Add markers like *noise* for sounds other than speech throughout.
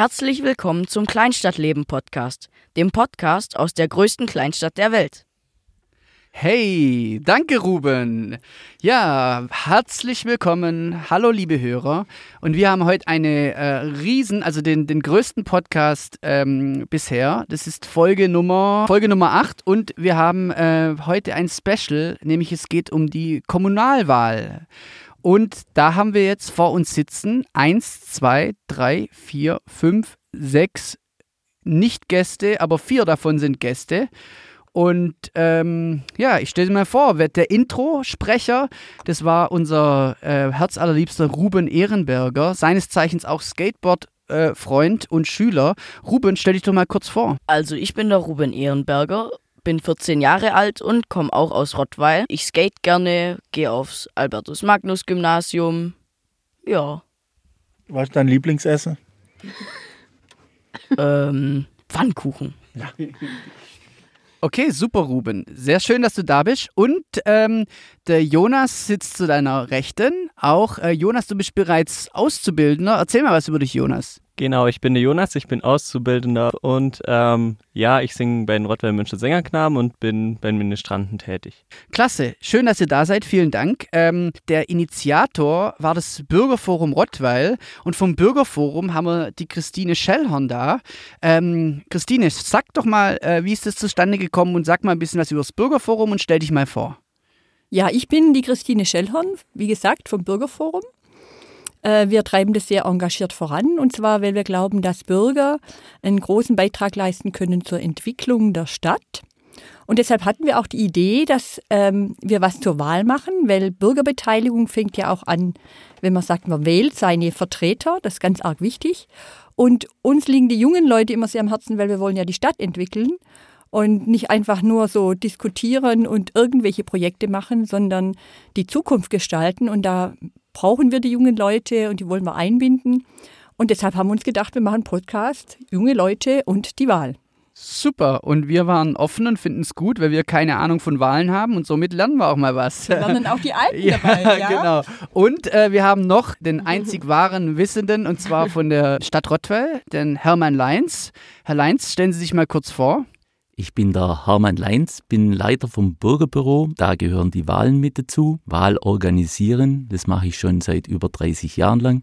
Herzlich willkommen zum Kleinstadtleben Podcast, dem Podcast aus der größten Kleinstadt der Welt. Hey, danke Ruben. Ja, herzlich willkommen. Hallo liebe Hörer. Und wir haben heute eine äh, riesen, also den, den größten Podcast ähm, bisher. Das ist Folge Nummer, Folge Nummer 8 und wir haben äh, heute ein Special, nämlich es geht um die Kommunalwahl. Und da haben wir jetzt vor uns sitzen eins, zwei, drei, vier, fünf, sechs Nicht-Gäste, aber vier davon sind Gäste. Und ähm, ja, ich stelle dir mal vor, der Intro-Sprecher, das war unser äh, herzallerliebster Ruben Ehrenberger, seines Zeichens auch Skateboard. Äh, Freund und Schüler. Ruben, stell dich doch mal kurz vor. Also, ich bin der Ruben Ehrenberger, bin 14 Jahre alt und komme auch aus Rottweil. Ich skate gerne, gehe aufs Albertus Magnus Gymnasium. Ja. Was ist dein Lieblingsessen? *laughs* ähm, Pfannkuchen. Ja. *laughs* Okay, super, Ruben. Sehr schön, dass du da bist. Und ähm, der Jonas sitzt zu deiner Rechten. Auch äh, Jonas, du bist bereits Auszubildender. Erzähl mal was über dich, Jonas. Genau, ich bin der Jonas, ich bin Auszubildender und ähm, ja, ich singe bei den Rottweil München Sängerknaben und bin bei den Ministranten tätig. Klasse, schön, dass ihr da seid, vielen Dank. Ähm, der Initiator war das Bürgerforum Rottweil und vom Bürgerforum haben wir die Christine Schellhorn da. Ähm, Christine, sag doch mal, äh, wie ist das zustande gekommen und sag mal ein bisschen was über das Bürgerforum und stell dich mal vor. Ja, ich bin die Christine Schellhorn, wie gesagt, vom Bürgerforum. Äh, wir treiben das sehr engagiert voran und zwar, weil wir glauben, dass Bürger einen großen Beitrag leisten können zur Entwicklung der Stadt. Und deshalb hatten wir auch die Idee, dass ähm, wir was zur Wahl machen, weil Bürgerbeteiligung fängt ja auch an, wenn man sagt, man wählt seine Vertreter, das ist ganz arg wichtig. Und uns liegen die jungen Leute immer sehr am Herzen, weil wir wollen ja die Stadt entwickeln und nicht einfach nur so diskutieren und irgendwelche Projekte machen, sondern die Zukunft gestalten. Und da brauchen wir die jungen Leute und die wollen wir einbinden. Und deshalb haben wir uns gedacht, wir machen Podcast, junge Leute und die Wahl. Super. Und wir waren offen und finden es gut, weil wir keine Ahnung von Wahlen haben und somit lernen wir auch mal was. Wir lernen auch die Alten *laughs* ja, dabei. Ja, genau. Und äh, wir haben noch den einzig wahren Wissenden und zwar von der Stadt Rottweil, den Hermann Leins. Herr Leins, stellen Sie sich mal kurz vor. Ich bin der Hermann Leins, bin Leiter vom Bürgerbüro. Da gehören die Wahlen mit dazu. Wahl organisieren, das mache ich schon seit über 30 Jahren lang.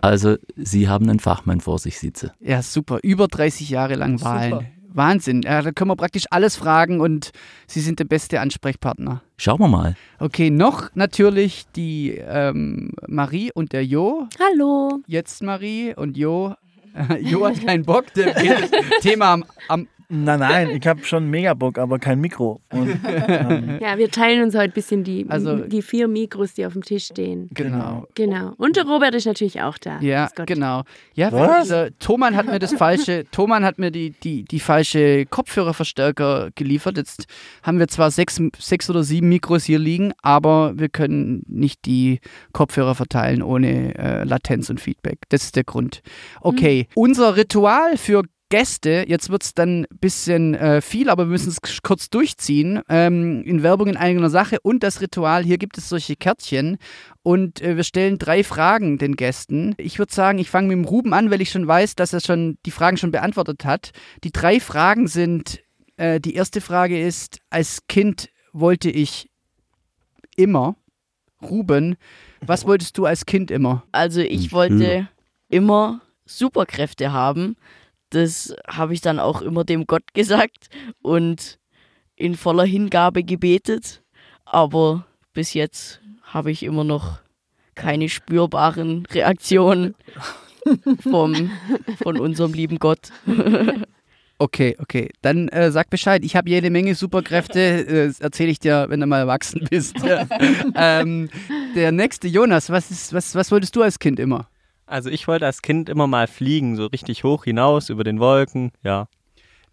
Also, Sie haben einen Fachmann vor sich sitzen. Ja, super. Über 30 Jahre lang Wahlen. Super. Wahnsinn. Ja, da können wir praktisch alles fragen und Sie sind der beste Ansprechpartner. Schauen wir mal. Okay, noch natürlich die ähm, Marie und der Jo. Hallo. Jetzt Marie und Jo. *laughs* jo hat keinen Bock, der geht das Thema am, am Nein, nein, ich habe schon mega Bock, aber kein Mikro. Und, ähm, ja, wir teilen uns heute ein bisschen die, also, die vier Mikros, die auf dem Tisch stehen. Genau. Genau. Und der Robert ist natürlich auch da. Ja, genau. Ja, Was? Also, Thoman hat mir das falsche, *laughs* Thoman hat mir die, die, die falsche Kopfhörerverstärker geliefert. Jetzt haben wir zwar sechs, sechs oder sieben Mikros hier liegen, aber wir können nicht die Kopfhörer verteilen ohne äh, Latenz und Feedback. Das ist der Grund. Okay, mhm. unser Ritual für Gäste. Jetzt wird es dann ein bisschen äh, viel, aber wir müssen es kurz durchziehen. Ähm, in Werbung in eigener Sache und das Ritual. Hier gibt es solche Kärtchen und äh, wir stellen drei Fragen den Gästen. Ich würde sagen, ich fange mit dem Ruben an, weil ich schon weiß, dass er schon die Fragen schon beantwortet hat. Die drei Fragen sind: äh, Die erste Frage ist: Als Kind wollte ich immer. Ruben, was wolltest du als Kind immer? Also, ich wollte immer Superkräfte haben das habe ich dann auch immer dem Gott gesagt und in voller Hingabe gebetet. Aber bis jetzt habe ich immer noch keine spürbaren Reaktionen *laughs* vom, von unserem lieben Gott. *laughs* Okay, okay. Dann äh, sag Bescheid. Ich habe jede Menge Superkräfte. *laughs* Äh, erzähle ich dir, wenn du mal erwachsen bist. ähm, der nächste Jonas, was, ist, was, was wolltest du als Kind immer? Also ich wollte als Kind immer mal fliegen, so richtig hoch hinaus über den Wolken, ja.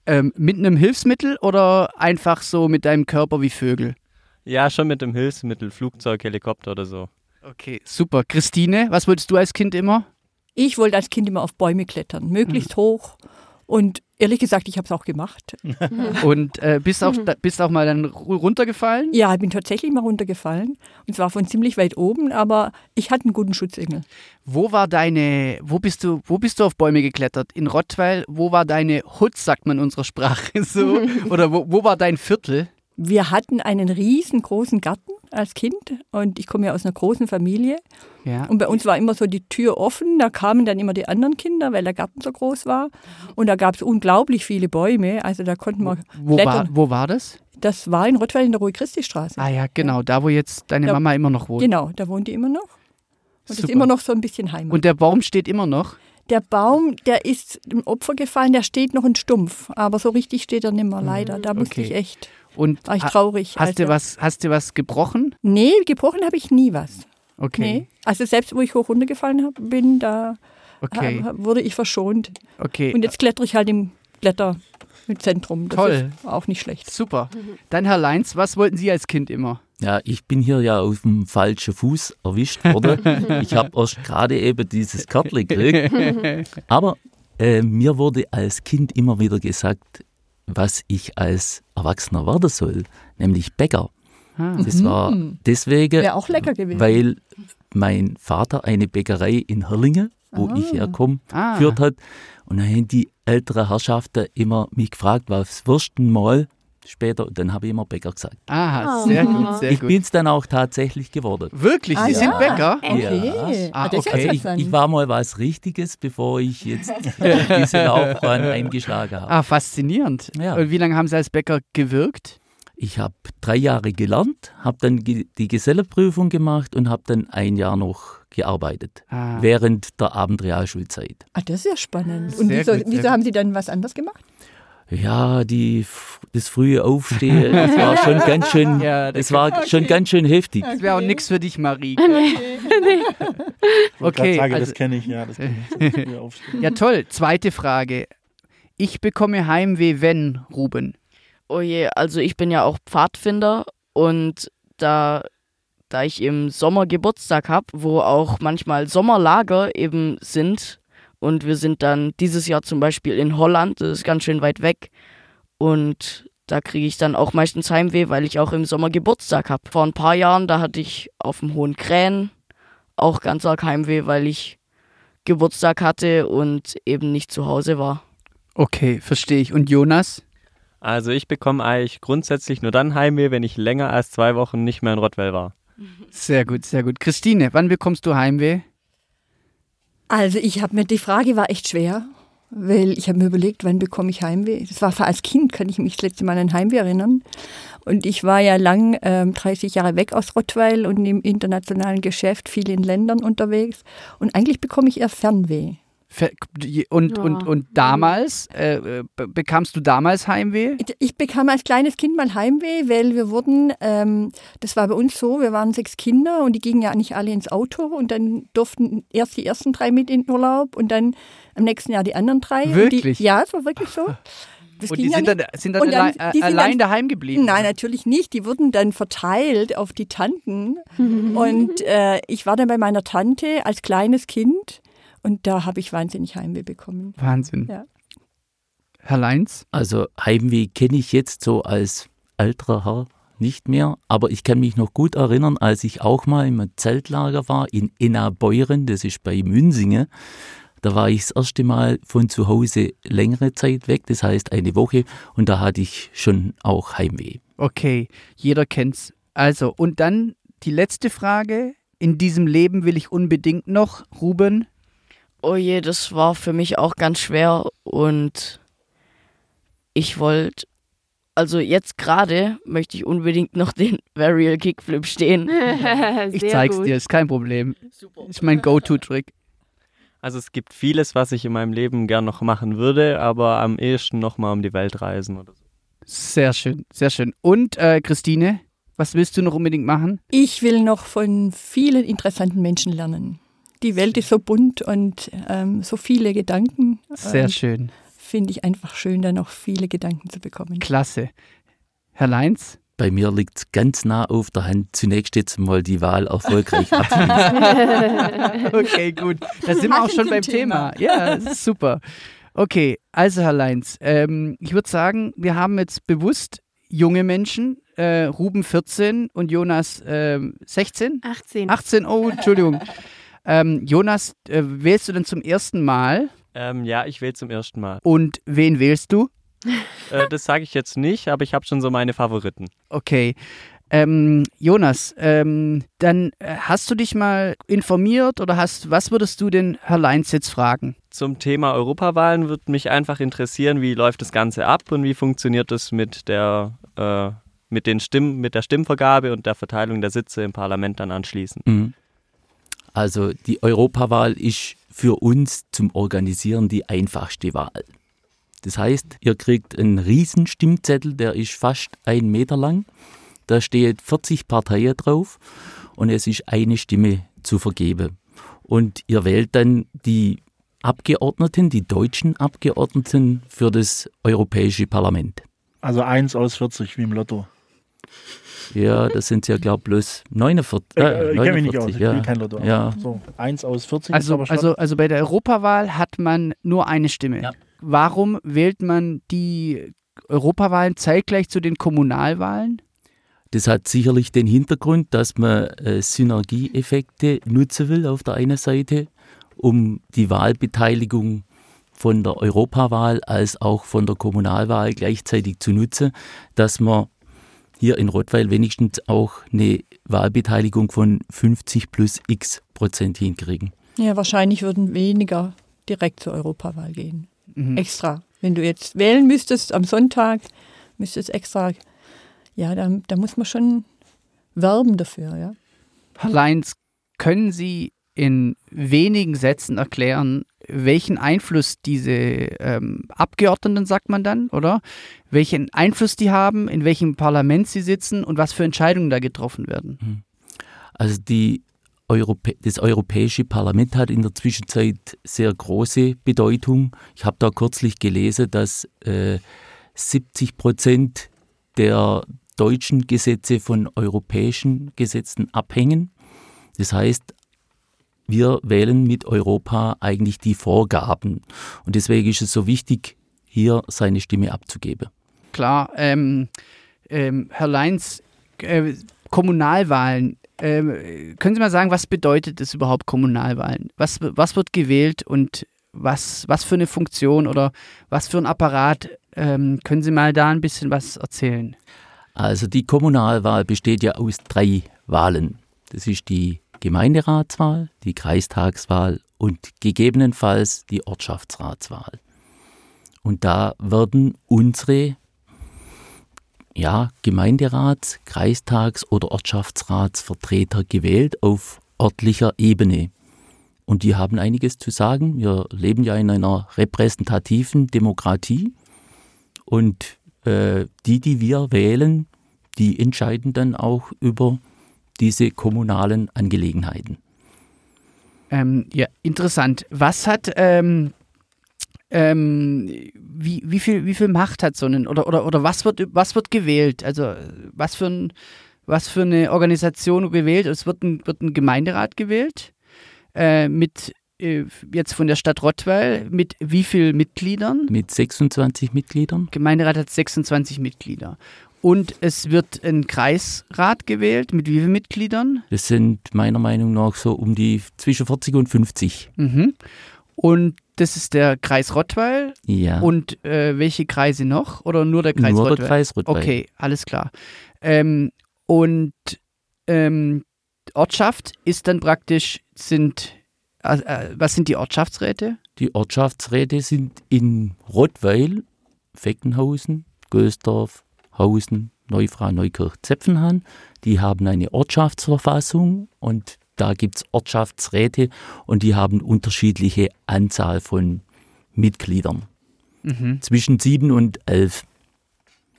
Ähm, mit einem Hilfsmittel oder einfach so mit deinem Körper wie Vögel? Ja, schon mit einem Hilfsmittel, Flugzeug, Helikopter oder so. Okay, super. Christine, was wolltest du als Kind immer? Ich wollte als Kind immer auf Bäume klettern, möglichst mhm. hoch und Ehrlich gesagt, ich habe es auch gemacht. *laughs* Und äh, bist, auch, bist auch mal dann runtergefallen? Ja, ich bin tatsächlich mal runtergefallen. Und zwar von ziemlich weit oben, aber ich hatte einen guten Schutzengel. Wo war deine, wo bist du, wo bist du auf Bäume geklettert? In Rottweil, wo war deine Hut, sagt man in unserer Sprache *laughs* so? *laughs* Oder wo, wo war dein Viertel? Wir hatten einen riesengroßen Garten als Kind und ich komme ja aus einer großen Familie. Ja. Und bei uns war immer so die Tür offen, da kamen dann immer die anderen Kinder, weil der Garten so groß war. Und da gab es unglaublich viele Bäume, also da konnten wir wo, war, wo war das? Das war in Rottweil in der Ruhe-Christi-Straße. Ah ja, genau, da wo jetzt deine da, Mama immer noch wohnt. Genau, da wohnt die immer noch. Und Super. das ist immer noch so ein bisschen Heimat. Und der Baum steht immer noch? Der Baum, der ist im Opfer gefallen, der steht noch in Stumpf, aber so richtig steht er nicht mehr, leider. Da musste okay. ich echt und war ich traurig. Hast, also. du was, hast du was gebrochen? Nee, gebrochen habe ich nie was. Okay. Nee. Also selbst wo ich hoch runtergefallen hab, bin, da okay. wurde ich verschont. Okay. Und jetzt klettere ich halt im Blätterzentrum. Das Toll. ist auch nicht schlecht. Super. Dann Herr Leins, was wollten Sie als Kind immer? Ja, ich bin hier ja auf dem falschen Fuß erwischt worden. ich habe erst gerade eben dieses Kärtchen gekriegt. *laughs* Aber äh, mir wurde als Kind immer wieder gesagt, was ich als Erwachsener werden soll, nämlich Bäcker. Ah. Das war mhm. deswegen, auch lecker gewesen. weil mein Vater eine Bäckerei in Herlingen, wo ah. ich herkomme, ah. geführt hat. Und dann haben die älteren Herrschaften immer mich gefragt, was wirst du mal später, dann habe ich immer Bäcker gesagt. Ah, sehr gut, sehr ich bin es dann auch tatsächlich geworden. Wirklich? Sie ah, sind Bäcker? Okay. Ja. Ah, okay. Ich, ich, war mal was Richtiges, bevor ich jetzt *laughs* diese Laufbahn eingeschlagen habe. Ah, faszinierend. Ja. Und wie lange haben Sie als Bäcker gewirkt? Ich habe drei Jahre gelernt, habe dann die Geselleprüfung gemacht und habe dann ein Jahr noch gearbeitet ah. während der Abendrealschulzeit. Ah, das ist ja spannend. Und wieso, wieso haben Sie dann was anderes gemacht? Ja, die, das frühe Aufstehen, das war *laughs* schon ganz schön, ja, das, das war okay. schon ganz schön heftig. Das wäre auch nichts für dich, Marie. *laughs* *laughs* okay, sage, also, das kenne ich, ja. Das kenn ich, ja, toll. Zweite Frage. Ich bekomme Heimweh, wenn, Ruben? Oh je, also ich bin ja auch Pfadfinder und da, da ich im Sommer Geburtstag habe, wo auch manchmal Sommerlager eben sind, und wir sind dann dieses Jahr zum Beispiel in Holland, das ist ganz schön weit weg. Und da kriege ich dann auch meistens Heimweh, weil ich auch im Sommer Geburtstag habe. Vor ein paar Jahren, da hatte ich auf dem Hohen Krähen auch ganz arg Heimweh, weil ich Geburtstag hatte und eben nicht zu Hause war. Okay, verstehe ich. Und Jonas? Also ich bekomme eigentlich grundsätzlich nur dann Heimweh, wenn ich länger als zwei Wochen nicht mehr in Rottweil war. Sehr gut, sehr gut. Christine, wann bekommst du Heimweh? Also ich habe mir, die Frage war echt schwer, weil ich habe mir überlegt, wann bekomme ich Heimweh. Das war als Kind, kann ich mich das letzte Mal an Heimweh erinnern. Und ich war ja lang, ähm, 30 Jahre weg aus Rottweil und im internationalen Geschäft, viel in Ländern unterwegs. Und eigentlich bekomme ich eher Fernweh. Und, ja. und, und damals, äh, bekamst du damals Heimweh? Ich bekam als kleines Kind mal Heimweh, weil wir wurden, ähm, das war bei uns so, wir waren sechs Kinder und die gingen ja nicht alle ins Auto und dann durften erst die ersten drei mit in den Urlaub und dann am nächsten Jahr die anderen drei. Wirklich? Die, ja, es war wirklich so. *laughs* Das und die sind, dann, sind dann, dann allein, sind allein dann, daheim geblieben? Nein, natürlich nicht. Die wurden dann verteilt auf die Tanten. *laughs* und äh, ich war dann bei meiner Tante als kleines Kind und da habe ich wahnsinnig Heimweh bekommen. Wahnsinn. Ja. Herr Leins? Also Heimweh kenne ich jetzt so als älterer Herr nicht mehr, aber ich kann mich noch gut erinnern, als ich auch mal im Zeltlager war in Innabeuren, das ist bei Münsingen. Da war ich das erste Mal von zu Hause längere Zeit weg, das heißt eine Woche, und da hatte ich schon auch Heimweh. Okay, jeder kennt's. Also, und dann die letzte Frage. In diesem Leben will ich unbedingt noch, Ruben, oh je, das war für mich auch ganz schwer und ich wollte, also jetzt gerade möchte ich unbedingt noch *laughs* den Varial Kickflip stehen. *laughs* ich zeig's gut. dir, ist kein Problem. Super. Ist mein Go-To-Trick. Also es gibt vieles, was ich in meinem Leben gern noch machen würde, aber am ehesten noch mal um die Welt reisen oder so. Sehr schön, sehr schön. Und äh, Christine, was willst du noch unbedingt machen? Ich will noch von vielen interessanten Menschen lernen die Welt ist so bunt und ähm, so viele Gedanken. Sehr schön. Finde ich einfach schön, da noch viele Gedanken zu bekommen. Klasse. Herr Leins? Bei mir liegt es ganz nah auf der Hand, zunächst jetzt mal die Wahl erfolgreich *laughs* abschließen. okay, gut. Da sind wir auch schon beim Thema. Thema. Ja, das ist super. Okay, also Herr Leins, ähm, ich würde sagen, wir haben jetzt bewusst junge Menschen, äh, Ruben 14 und Jonas äh, 16? 18. 18, oh, Entschuldigung. Ähm, Jonas, äh, wählst du denn zum ersten Mal? Ähm, ja, ich wähle zum ersten Mal. Und wen wählst du? Äh, das sage ich jetzt nicht, aber ich habe schon so meine Favoriten. Okay. Ähm, Jonas, ähm, dann äh, hast du dich mal informiert oder hast, was würdest du den Herr Leins jetzt fragen? Zum Thema Europawahlen würde mich einfach interessieren, wie läuft das Ganze ab und wie funktioniert das mit der, äh, mit den Stimmen, mit der Stimmvergabe und der Verteilung der Sitze im Parlament dann anschließend. Mhm. Also die Europawahl ist für uns zum Organisieren die einfachste Wahl. Das heißt, ihr kriegt einen riesen Stimmzettel, der ist fast ein Meter lang. Da stehen 40 Parteien drauf und es ist eine Stimme zu vergeben. Und ihr wählt dann die Abgeordneten, die deutschen Abgeordneten für das Europäische Parlament. Also eins aus 40 wie im Lotto. Ja, das sind ja, glaube ich, bloß 49. Äh, äh, ich kenne mich nicht aus, ich ja. spiele kein Lotto. Ja. So, eins aus 40 Also, ist aber schon. also, also bei der Europawahl hat man nur eine Stimme. Ja. Warum wählt man die Europawahlen zeitgleich zu den Kommunalwahlen? Das hat sicherlich den Hintergrund, dass man äh, Synergieeffekte nutzen will auf der einen Seite, um die Wahlbeteiligung von der Europawahl als auch von der Kommunalwahl gleichzeitig zu nutzen, dass man hier in Rottweil wenigstens auch eine Wahlbeteiligung von 50 plus x Prozent hinkriegen. Ja, wahrscheinlich würden weniger direkt zur Europawahl gehen. Mhm. Extra. Wenn du jetzt wählen müsstest am Sonntag, müsstest extra, ja, da, da muss man schon werben dafür, ja. Herr Leins, können Sie in wenigen Sätzen erklären, welchen Einfluss diese ähm, Abgeordneten, sagt man dann, oder? Welchen Einfluss die haben, in welchem Parlament sie sitzen und was für Entscheidungen da getroffen werden? Also die Europä das Europäische Parlament hat in der Zwischenzeit sehr große Bedeutung. Ich habe da kürzlich gelesen, dass äh, 70 Prozent der deutschen Gesetze von europäischen Gesetzen abhängen. Das heißt, wir wählen mit Europa eigentlich die Vorgaben. Und deswegen ist es so wichtig, hier seine Stimme abzugeben. Klar, ähm, ähm, Herr Leins, äh, Kommunalwahlen, ähm, können Sie mal sagen, was bedeutet es überhaupt Kommunalwahlen? Was, was wird gewählt und was, was für eine Funktion oder was für ein Apparat? Ähm, können Sie mal da ein bisschen was erzählen? Also die Kommunalwahl besteht ja aus drei Wahlen. Das ist die Gemeinderatswahl, die Kreistagswahl und gegebenenfalls die Ortschaftsratswahl. Und da werden unsere ja, Gemeinderats-, Kreistags- oder Ortschaftsratsvertreter gewählt auf örtlicher Ebene. Und die haben einiges zu sagen. Wir leben ja in einer repräsentativen Demokratie. Und äh, die, die wir wählen, die entscheiden dann auch über diese kommunalen Angelegenheiten. Ähm, ja, interessant. Was hat, ähm, ähm, wie, wie, viel, wie viel Macht hat so ein, oder, oder, oder was, wird, was wird gewählt? Also, was für, ein, was für eine Organisation gewählt? Es wird ein, wird ein Gemeinderat gewählt äh, mit, äh, jetzt von der Stadt Rottweil, mit wie vielen Mitgliedern? Mit 26 Mitgliedern. Gemeinderat hat 26 Mitglieder. Und es wird ein Kreisrat gewählt. Mit wie vielen Mitgliedern? Das sind meiner Meinung nach so um die zwischen 40 und 50. Mhm. Und das ist der Kreis Rottweil. Ja. Und äh, welche Kreise noch? Oder nur der Kreis Nur Rottweil? der Kreis Rottweil. Okay, alles klar. Ähm, und ähm, Ortschaft ist dann praktisch, sind, äh, äh, was sind die Ortschaftsräte? Die Ortschaftsräte sind in Rottweil, Feckenhausen, Gösdorf, Hausen, Neufra, Neukirch, Zepfenhahn. Die haben eine Ortschaftsverfassung und da gibt es Ortschaftsräte und die haben unterschiedliche Anzahl von Mitgliedern. Mhm. Zwischen sieben und elf.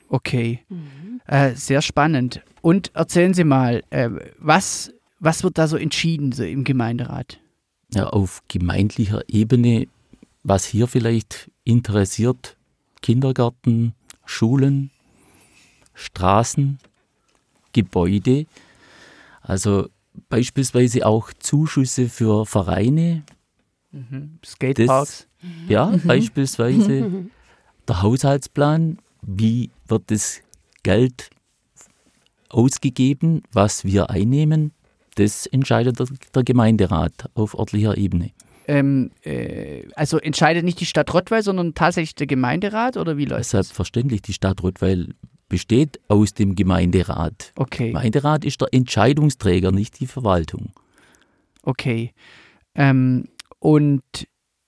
Okay, äh, sehr spannend. Und erzählen Sie mal, äh, was, was wird da so entschieden so im Gemeinderat? Ja, auf gemeindlicher Ebene, was hier vielleicht interessiert, Kindergärten, Schulen, Straßen, Gebäude, also beispielsweise auch Zuschüsse für Vereine. Mhm. Skateparks? Ja, mhm. beispielsweise *laughs* der Haushaltsplan, wie wird das Geld ausgegeben, was wir einnehmen, das entscheidet der, der Gemeinderat auf örtlicher Ebene. Ähm, äh, also entscheidet nicht die Stadt Rottweil, sondern tatsächlich der Gemeinderat oder wie läuft das? Selbstverständlich, die Stadt Rottweil besteht aus dem Gemeinderat. Okay. Gemeinderat ist der Entscheidungsträger, nicht die Verwaltung. Okay. Ähm, und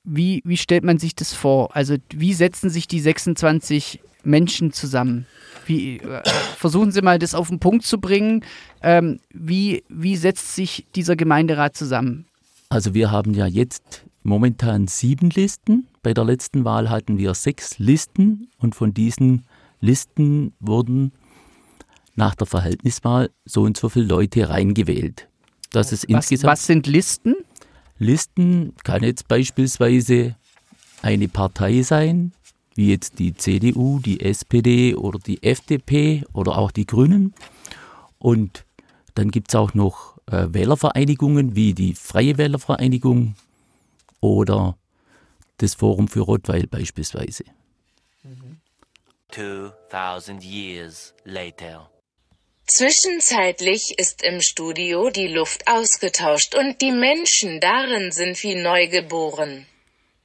wie, wie stellt man sich das vor? Also wie setzen sich die 26 Menschen zusammen? Wie, äh, versuchen Sie mal das auf den Punkt zu bringen. Ähm, wie, wie setzt sich dieser Gemeinderat zusammen? Also wir haben ja jetzt momentan sieben Listen. Bei der letzten Wahl hatten wir sechs Listen und von diesen Listen wurden nach der Verhältniswahl so und so viele Leute reingewählt. Das ist was, insgesamt was sind Listen? Listen kann jetzt beispielsweise eine Partei sein, wie jetzt die CDU, die SPD oder die FDP oder auch die Grünen. Und dann gibt es auch noch äh, Wählervereinigungen wie die Freie Wählervereinigung oder das Forum für Rottweil beispielsweise. 2000 years later. Zwischenzeitlich ist im Studio die Luft ausgetauscht und die Menschen darin sind wie neugeboren.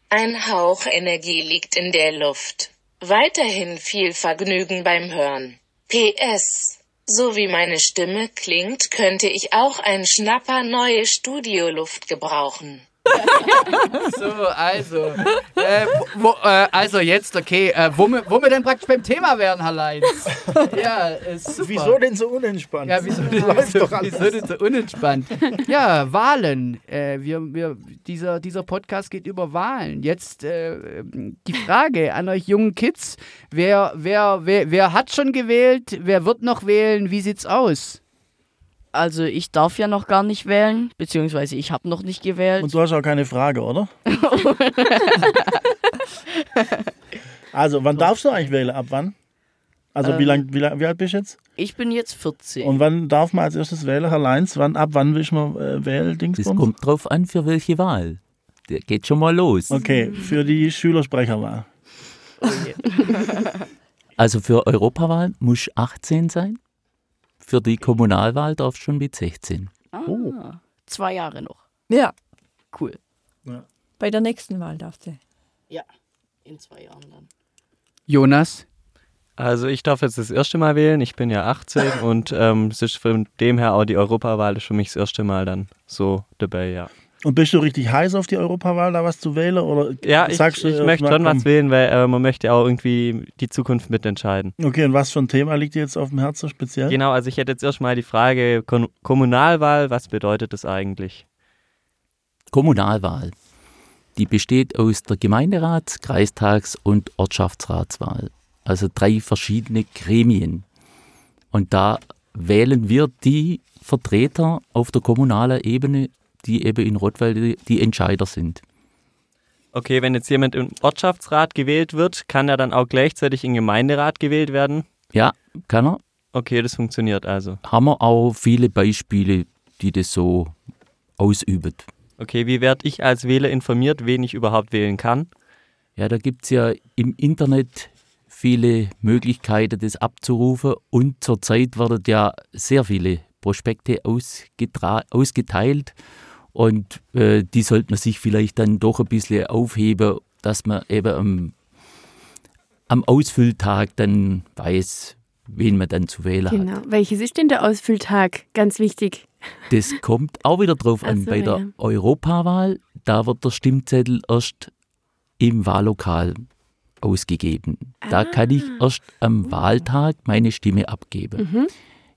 Ein Hauch Energie liegt in der Luft. Weiterhin viel Vergnügen beim Hören. PS. So wie meine Stimme klingt, könnte ich auch ein Schnapper neue Studioluft gebrauchen. *laughs* so, also. Äh, wo, äh, also jetzt, okay, äh, wo, wir, wo wir denn praktisch beim Thema wären, Herr. *laughs* Ja, ist super. Wieso denn so unentspannt? Ja, wieso, *laughs* denn, wieso, wieso denn so unentspannt? Ja, Wahlen. Äh, wir, wir, dieser, dieser Podcast geht über Wahlen. Jetzt äh, die Frage an euch jungen Kids. Wer, wer, wer, wer hat schon gewählt? Wer wird noch wählen? Wie sieht's aus? Also ich darf ja noch gar nicht wählen, beziehungsweise ich habe noch nicht gewählt. Und du hast auch keine Frage, oder? *laughs* also, wann darfst du eigentlich wählen? Ab wann? Also, ähm, wie, lang, wie, lang, wie alt bist du jetzt? Ich bin jetzt 14. Und wann darf man als erstes wählen, Herr Leins? Wann, ab wann will man äh, wählen? Das kommt drauf an, für welche Wahl. Der geht schon mal los. Okay, für die Schülersprecherwahl. also für Europawahl muss 18 sein. Für die Kommunalwahl darf schon mit 16. Ah, oh. Zwei Jahre noch. Ja. Cool. Ja. Bei der nächsten Wahl darf sie. Ja, in zwei Jahren dann. Jonas? Also ich darf jetzt das erste Mal wählen, ich bin ja 18 und ähm, es ist von dem her auch die Europawahl ist für mich das erste Mal dann so dabei, ja. Und bist du richtig heiß auf die Europawahl, da was zu wählen? Oder ja, ich, sagst du, ich möchte schon was wählen, weil äh, man möchte auch irgendwie die Zukunft mitentscheiden. Okay, und was für ein Thema liegt dir jetzt auf dem Herzen speziell? Genau, also ich hätte jetzt erstmal die Frage, Kon Kommunalwahl, was bedeutet das eigentlich? Kommunalwahl, die besteht aus der Gemeinderats-, Kreistags- und Ortschaftsratswahl. Also drei verschiedene Gremien. Und da wählen wir die Vertreter auf der kommunalen Ebene die eben in Rottweil die, Entscheider sind. Okay, wenn jetzt jemand im Ortschaftsrat gewählt wird, kann er dann auch gleichzeitig im Gemeinderat gewählt werden? Ja, kann er. Okay, das funktioniert also. Haben wir auch viele Beispiele, die das so ausüben. Okay, wie werde ich als Wähler informiert, wen ich überhaupt wählen kann? Ja, da gibt es ja im Internet viele Möglichkeiten, das abzurufen und zurzeit werden ja sehr viele Prospekte ausgeteilt und äh, die sollte man sich vielleicht dann doch ein bisschen aufheben, dass man eben am, am Ausfülltag dann weiß, wen man dann zu wählen genau. hat. Genau. Welches ist denn der Ausfülltag? Ganz wichtig. Das kommt auch wieder drauf an. So, Bei der ja. Europawahl, da wird der Stimmzettel erst im Wahllokal ausgegeben. Ah. Da kann ich erst am Wahltag meine Stimme abgeben. Mhm.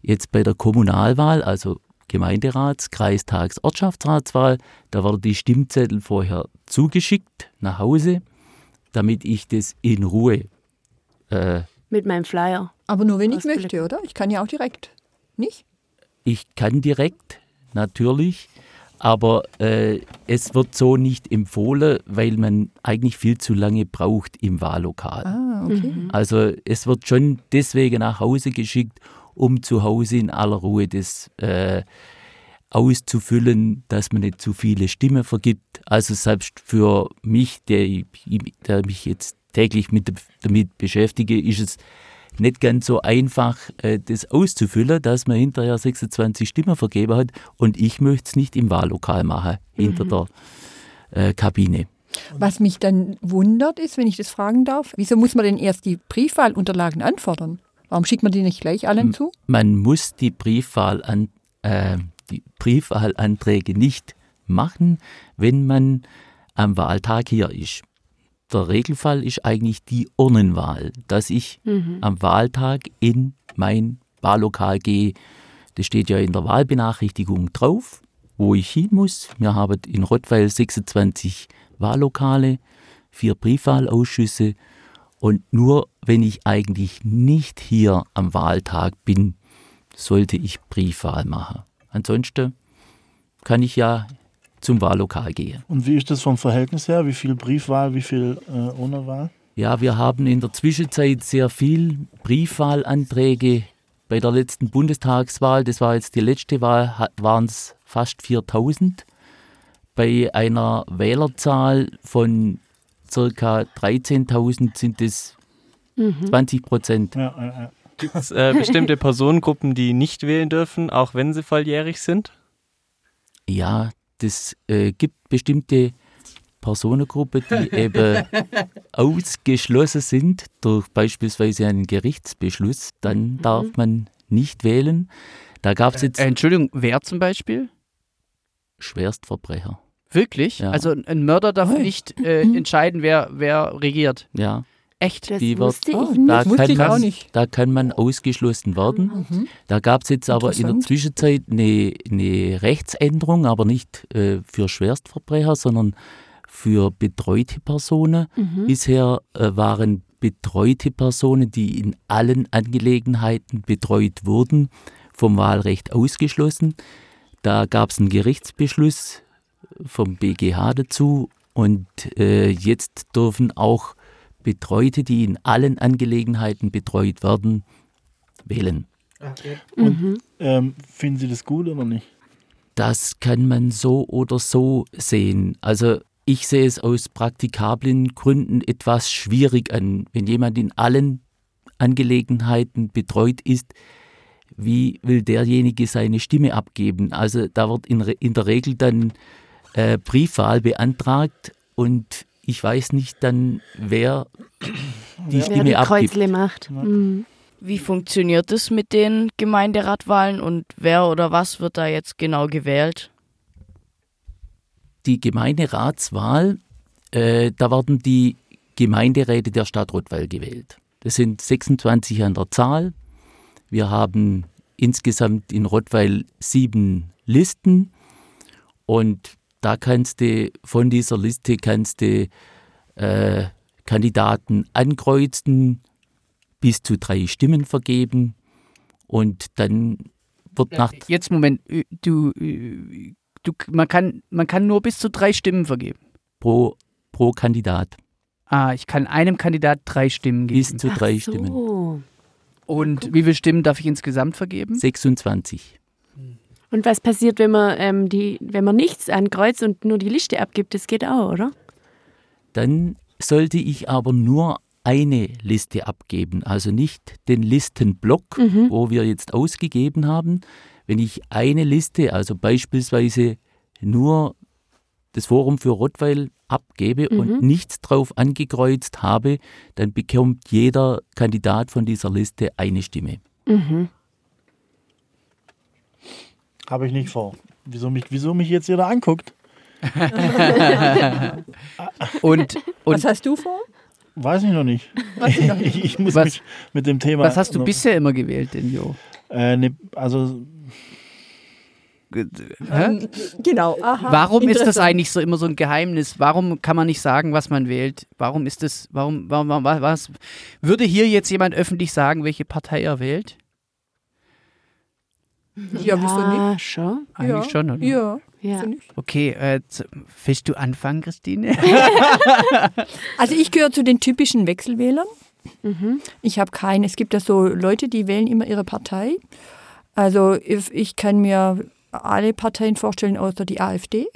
Jetzt bei der Kommunalwahl, also Gemeinderats-, Kreistags-, Ortschaftsratswahl, da wurde die Stimmzettel vorher zugeschickt nach Hause, damit ich das in Ruhe. Äh, Mit meinem Flyer. Aber nur wenn ich möchte, oder? Ich kann ja auch direkt. Nicht? Ich kann direkt, natürlich. Aber äh, es wird so nicht empfohlen, weil man eigentlich viel zu lange braucht im Wahllokal. Ah, okay. Mhm. Also es wird schon deswegen nach Hause geschickt, um zu Hause in aller Ruhe das äh, auszufüllen, dass man nicht zu viele Stimmen vergibt. Also selbst für mich, der, der mich jetzt täglich mit, damit beschäftige, ist es nicht ganz so einfach, äh, das auszufüllen, dass man hinterher 26 Stimmen vergeben hat. Und ich möchte es nicht im Wahllokal machen, hinter mhm. der äh, Kabine. Was mich dann wundert ist, wenn ich das fragen darf, wieso muss man denn erst die Briefwahlunterlagen anfordern? Warum schickt man die nicht gleich allen zu? Man muss die, Briefwahl an, äh, die Briefwahlanträge nicht machen, wenn man am Wahltag hier ist. Der Regelfall ist eigentlich die Urnenwahl, dass ich mhm. am Wahltag in mein Wahllokal gehe. Das steht ja in der Wahlbenachrichtigung drauf, wo ich hin muss. Wir haben in Rottweil 26 Wahllokale, vier Briefwahlausschüsse und nur wenn ich eigentlich nicht hier am Wahltag bin, sollte ich Briefwahl machen. Ansonsten kann ich ja zum Wahllokal gehen. Und wie ist das vom Verhältnis her? Wie viel Briefwahl, wie viel äh, ohne Wahl? Ja, wir haben in der Zwischenzeit sehr viel Briefwahlanträge. Bei der letzten Bundestagswahl, das war jetzt die letzte Wahl, waren es fast 4000 bei einer Wählerzahl von ca. 13.000 sind es mhm. 20 Prozent. Ja, ja, ja. Gibt es äh, bestimmte Personengruppen, die nicht wählen dürfen, auch wenn sie volljährig sind? Ja, das äh, gibt bestimmte Personengruppen, die *laughs* eben ausgeschlossen sind durch beispielsweise einen Gerichtsbeschluss. Dann darf mhm. man nicht wählen. Da gab es jetzt. Äh, Entschuldigung, wer zum Beispiel? Schwerstverbrecher. Wirklich? Ja. Also ein Mörder darf oh. nicht äh, entscheiden, wer, wer regiert. Ja. Echt? Das die wird, ich da, kann man, da kann man ausgeschlossen werden. Mhm. Da gab es jetzt aber in der Zwischenzeit eine, eine Rechtsänderung, aber nicht äh, für Schwerstverbrecher, sondern für betreute Personen. Mhm. Bisher äh, waren betreute Personen, die in allen Angelegenheiten betreut wurden, vom Wahlrecht ausgeschlossen. Da gab es einen Gerichtsbeschluss vom BGH dazu und äh, jetzt dürfen auch Betreute, die in allen Angelegenheiten betreut werden, wählen. Okay. Und mhm. ähm, finden Sie das gut oder nicht? Das kann man so oder so sehen. Also ich sehe es aus praktikablen Gründen etwas schwierig an, wenn jemand in allen Angelegenheiten betreut ist, wie will derjenige seine Stimme abgeben? Also da wird in, in der Regel dann äh, Briefwahl beantragt und ich weiß nicht dann, wer die wer Stimme die abgibt. Kreuzle macht. Mhm. Wie funktioniert es mit den Gemeinderatwahlen und wer oder was wird da jetzt genau gewählt? Die Gemeinderatswahl, äh, da werden die Gemeinderäte der Stadt Rottweil gewählt. Das sind 26 an der Zahl. Wir haben insgesamt in Rottweil sieben Listen und da kannst du von dieser Liste kannst du äh, Kandidaten ankreuzen, bis zu drei Stimmen vergeben und dann wird nach. Jetzt Moment, du, du, man, kann, man kann nur bis zu drei Stimmen vergeben. Pro, pro Kandidat. Ah, ich kann einem Kandidat drei Stimmen geben. Bis zu drei so. Stimmen. Und wie viele Stimmen darf ich insgesamt vergeben? 26. Und was passiert, wenn man, ähm, die, wenn man nichts ankreuzt und nur die Liste abgibt? Das geht auch, oder? Dann sollte ich aber nur eine Liste abgeben, also nicht den Listenblock, mhm. wo wir jetzt ausgegeben haben. Wenn ich eine Liste, also beispielsweise nur das Forum für Rottweil abgebe mhm. und nichts drauf angekreuzt habe, dann bekommt jeder Kandidat von dieser Liste eine Stimme. Mhm. Habe ich nicht vor. Wieso mich, wieso mich jetzt jeder anguckt? *laughs* und, und Was hast du vor? Weiß ich noch nicht. Ich, noch nicht. *laughs* ich, muss was, mich mit dem Thema. Was hast du bisher immer gewählt, denn Jo? Äh, ne, also. Hä? Genau. Aha, warum ist das eigentlich so immer so ein Geheimnis? Warum kann man nicht sagen, was man wählt? Warum ist das? Warum? Warum? Was würde hier jetzt jemand öffentlich sagen, welche Partei er wählt? Ja, wieso nicht? schon. Eigentlich ja. schon, oder? Ja. Ja. Okay, äh, willst du anfangen, Christine? *laughs* also ich gehöre zu den typischen Wechselwählern. Mhm. Ich habe keinen. Es gibt ja so Leute, die wählen immer ihre Partei. Also ich kann mir alle Parteien vorstellen, außer die AfD.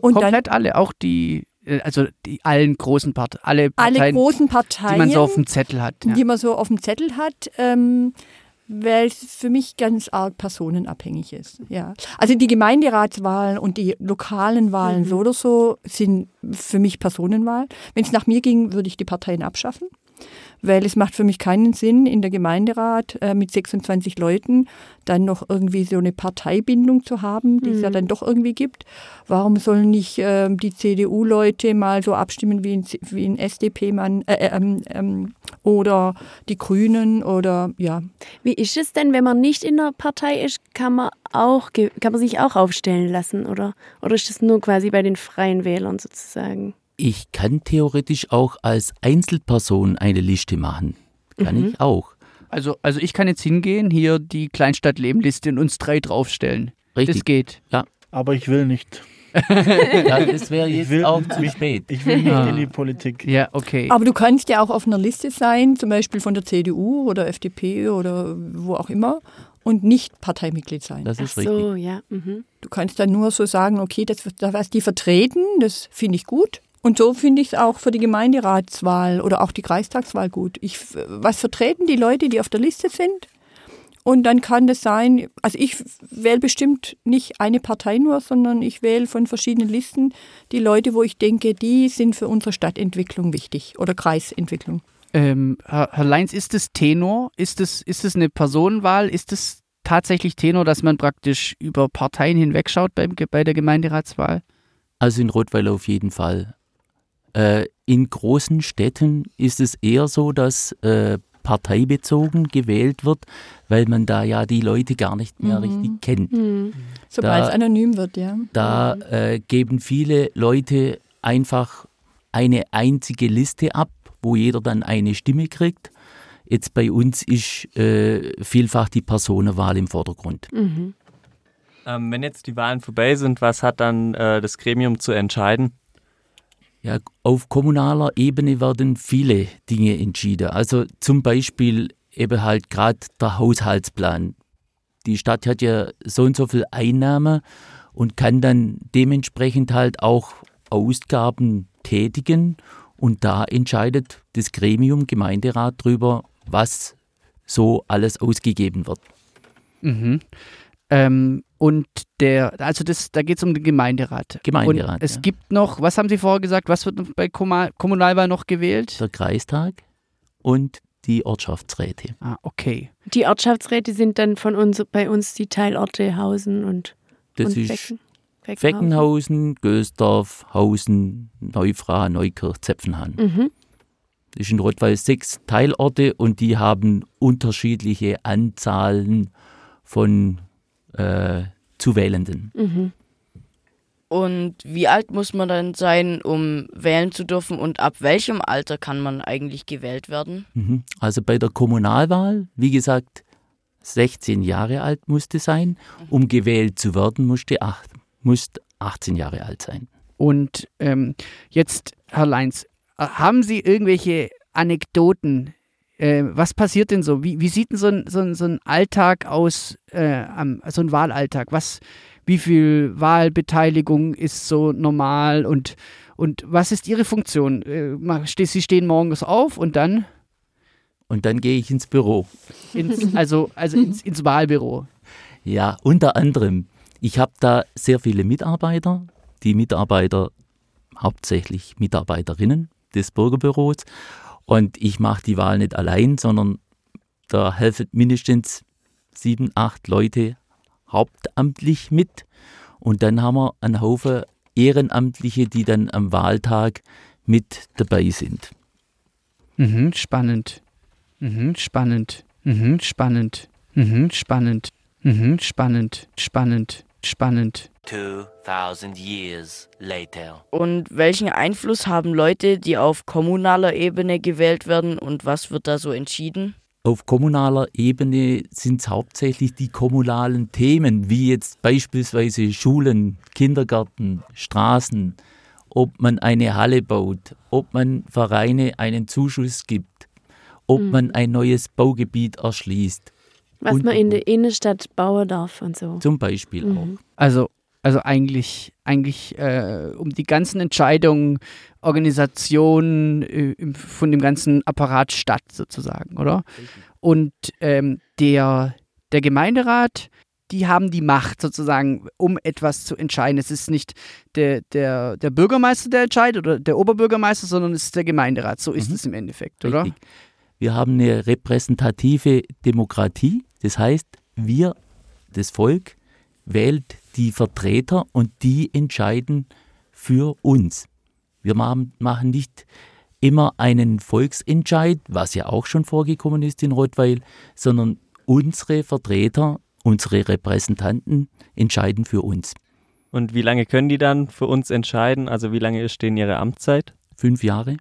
Und dann- Komplett alle, auch die, äh, also die allen großen Parteien, alle Alle Parteien, großen die Parteien, man so auf dem Zettel hat. Ja. die man so auf dem Zettel hat, ähm, weil es für mich ganz arg personenabhängig ist. Ja. Also die Gemeinderatswahlen und die lokalen Wahlen so oder so sind für mich Personenwahlen. Wenn es nach mir ging, würde ich die Parteien abschaffen. Weil es macht für mich keinen Sinn, in der Gemeinderat äh, mit 26 Leuten dann noch irgendwie so eine Parteibindung zu haben, die es ja dann doch irgendwie gibt. Warum sollen nicht ähm, die CDU-Leute mal so abstimmen wie ein, wie ein SDP-Mann äh, ähm, ähm, oder die Grünen oder ja. Wie ist es denn, wenn man nicht in der Partei ist, kann man auch kann man sich auch aufstellen lassen oder oder ist das nur quasi bei den freien Wählern sozusagen? Ich kann theoretisch auch als Einzelperson eine Liste machen. Kann Mhm. ich auch. Also, also ich kann jetzt hingehen, hier die Kleinstadt-Lebenliste und uns drei draufstellen. Richtig. Das geht. Aber ich will nicht. *laughs* Ja, das wäre Ich jetzt will- auch zu spät. Ich will nicht Ah. in die Politik. Ja, okay. Aber du kannst ja auch auf einer Liste sein, zum Beispiel von der CDU oder FDP oder wo auch immer und nicht Parteimitglied sein. Das Ach ist richtig. so, ja. Mhm. Du kannst dann nur so sagen, okay, das, das was die vertreten, das finde ich gut. Und so finde ich es auch für die Gemeinderatswahl oder auch die Kreistagswahl gut. Ich, was vertreten die Leute, die auf der Liste sind? Und dann kann das sein, also ich wähle bestimmt nicht eine Partei nur, sondern ich wähle von verschiedenen Listen die Leute, wo ich denke, die sind für unsere Stadtentwicklung wichtig oder Kreisentwicklung. Ähm, Herr, Herr Leins, ist es Tenor? Ist es, ist es eine Personenwahl? Ist es tatsächlich Tenor, dass man praktisch über Parteien hinwegschaut beim, Ge- bei der Gemeinderatswahl? Also in Rottweil auf jeden Fall. Äh, in großen Städten ist es eher so, dass äh, parteibezogen gewählt wird, weil man da ja die Leute gar nicht mehr Mhm. richtig kennt. Mhm. Sobald Da- es anonym wird, ja. Da äh, geben viele Leute einfach eine einzige Liste ab, wo jeder dann eine Stimme kriegt. Jetzt bei uns ist äh, vielfach die Personenwahl im Vordergrund. Mhm. Ähm, wenn jetzt die Wahlen vorbei sind, was hat dann äh, das Gremium zu entscheiden? Ja, auf kommunaler Ebene werden viele Dinge entschieden. Also zum Beispiel eben halt gerade der Haushaltsplan. Die Stadt hat ja so und so viel Einnahmen und kann dann dementsprechend halt auch Ausgaben tätigen und da entscheidet das Gremium Gemeinderat drüber, was so alles ausgegeben wird. Mhm. Ähm, und der, also das, da geht es um den Gemeinderat. Gemeinderat, Und es ja. gibt noch, was haben Sie vorher gesagt, was wird bei Kommunalwahl noch gewählt? Der Kreistag und die Ortschaftsräte. Ah, okay. Die Ortschaftsräte sind dann von uns bei uns die Teilorte Hausen und, Das und ist Becken. Feckenhausen, Gösdorf, Hausen, Neufra, Neukirch, Zepfenhahn. Mhm. Das ist in Rottweil sechs Teilorte und die haben unterschiedliche Anzahlen von äh, zu Wählenden. Mhm. Und wie alt muss man dann sein, um wählen zu dürfen? Und ab welchem Alter kann man eigentlich gewählt werden? Mhm. Also bei der Kommunalwahl, wie gesagt, 16 Jahre alt musste sein. Um gewählt zu werden, musste acht, musste 18 Jahre alt sein. Und ähm, jetzt, Herr Leins, äh, haben Sie irgendwelche Anekdoten? Äh, was passiert denn so? Wie, wie sieht denn so ein, so ein, so ein Alltag aus, äh, am, so ein Wahlalltag? Was, wie viel Wahlbeteiligung ist so normal und, und was ist Ihre Funktion? Äh, Sie stehen morgens auf und dann Und dann gehe ich ins Büro. ins, also, also ins, ins Wahlbüro. *laughs* Ja, unter anderem. Ich habe da sehr viele Mitarbeiter. Die Mitarbeiter, hauptsächlich Mitarbeiterinnen des Bürgerbüros. Und ich mache die Wahl nicht allein, sondern da helfen mindestens sieben, acht Leute hauptamtlich mit. Und dann haben wir einen Haufen Ehrenamtliche, die dann am Wahltag mit dabei sind. Mhm, spannend. Mhm, spannend. Mhm, spannend. Mhm, spannend. Mhm, spannend. Spannend. Spannend. 2000 years later. Und welchen Einfluss haben Leute, die auf kommunaler Ebene gewählt werden? Und was wird da so entschieden? Auf kommunaler Ebene sind es hauptsächlich die kommunalen Themen, wie jetzt beispielsweise Schulen, Kindergärten, Straßen, ob man eine Halle baut, ob man Vereine einen Zuschuss gibt, ob man ein neues Baugebiet erschließt. Was Und- man in der Innenstadt bauen darf und so. Zum Beispiel auch. Mhm. Also, also eigentlich, eigentlich äh, um die ganzen Entscheidungen, Organisationen äh, von dem ganzen Apparat Stadt sozusagen, oder? Und ähm, der, der Gemeinderat, die haben die Macht sozusagen, um etwas zu entscheiden. Es ist nicht der, der, der Bürgermeister, der entscheidet oder der Oberbürgermeister, sondern es ist der Gemeinderat. So ist Mhm. es im Endeffekt, oder? Richtig. Wir haben eine repräsentative Demokratie. Das heißt, wir, das Volk, wählt die Vertreter und die entscheiden für uns. Wir machen, nicht immer einen Volksentscheid, was ja auch schon vorgekommen ist in Rottweil, sondern unsere Vertreter, unsere Repräsentanten entscheiden für uns. Und wie lange können die dann für uns entscheiden? Also wie lange ist denen ihre Amtszeit? Fünf Jahre.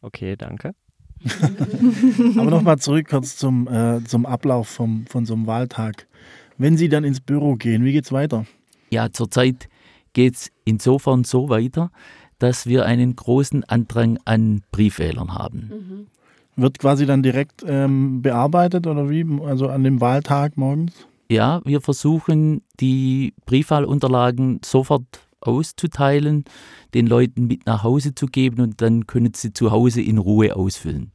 Okay, danke. *laughs* Aber nochmal zurück kurz zum, äh, zum Ablauf vom, von so einem Wahltag. Wenn Sie dann ins Büro gehen, wie geht's weiter? Ja, zurzeit geht es insofern so weiter, dass wir einen großen Andrang an Briefwählern haben. Wird quasi dann direkt ähm, bearbeitet oder wie? Also an dem Wahltag morgens? Ja, wir versuchen, die Briefwahlunterlagen sofort auszuteilen, den Leuten mit nach Hause zu geben und dann können sie zu Hause in Ruhe ausfüllen.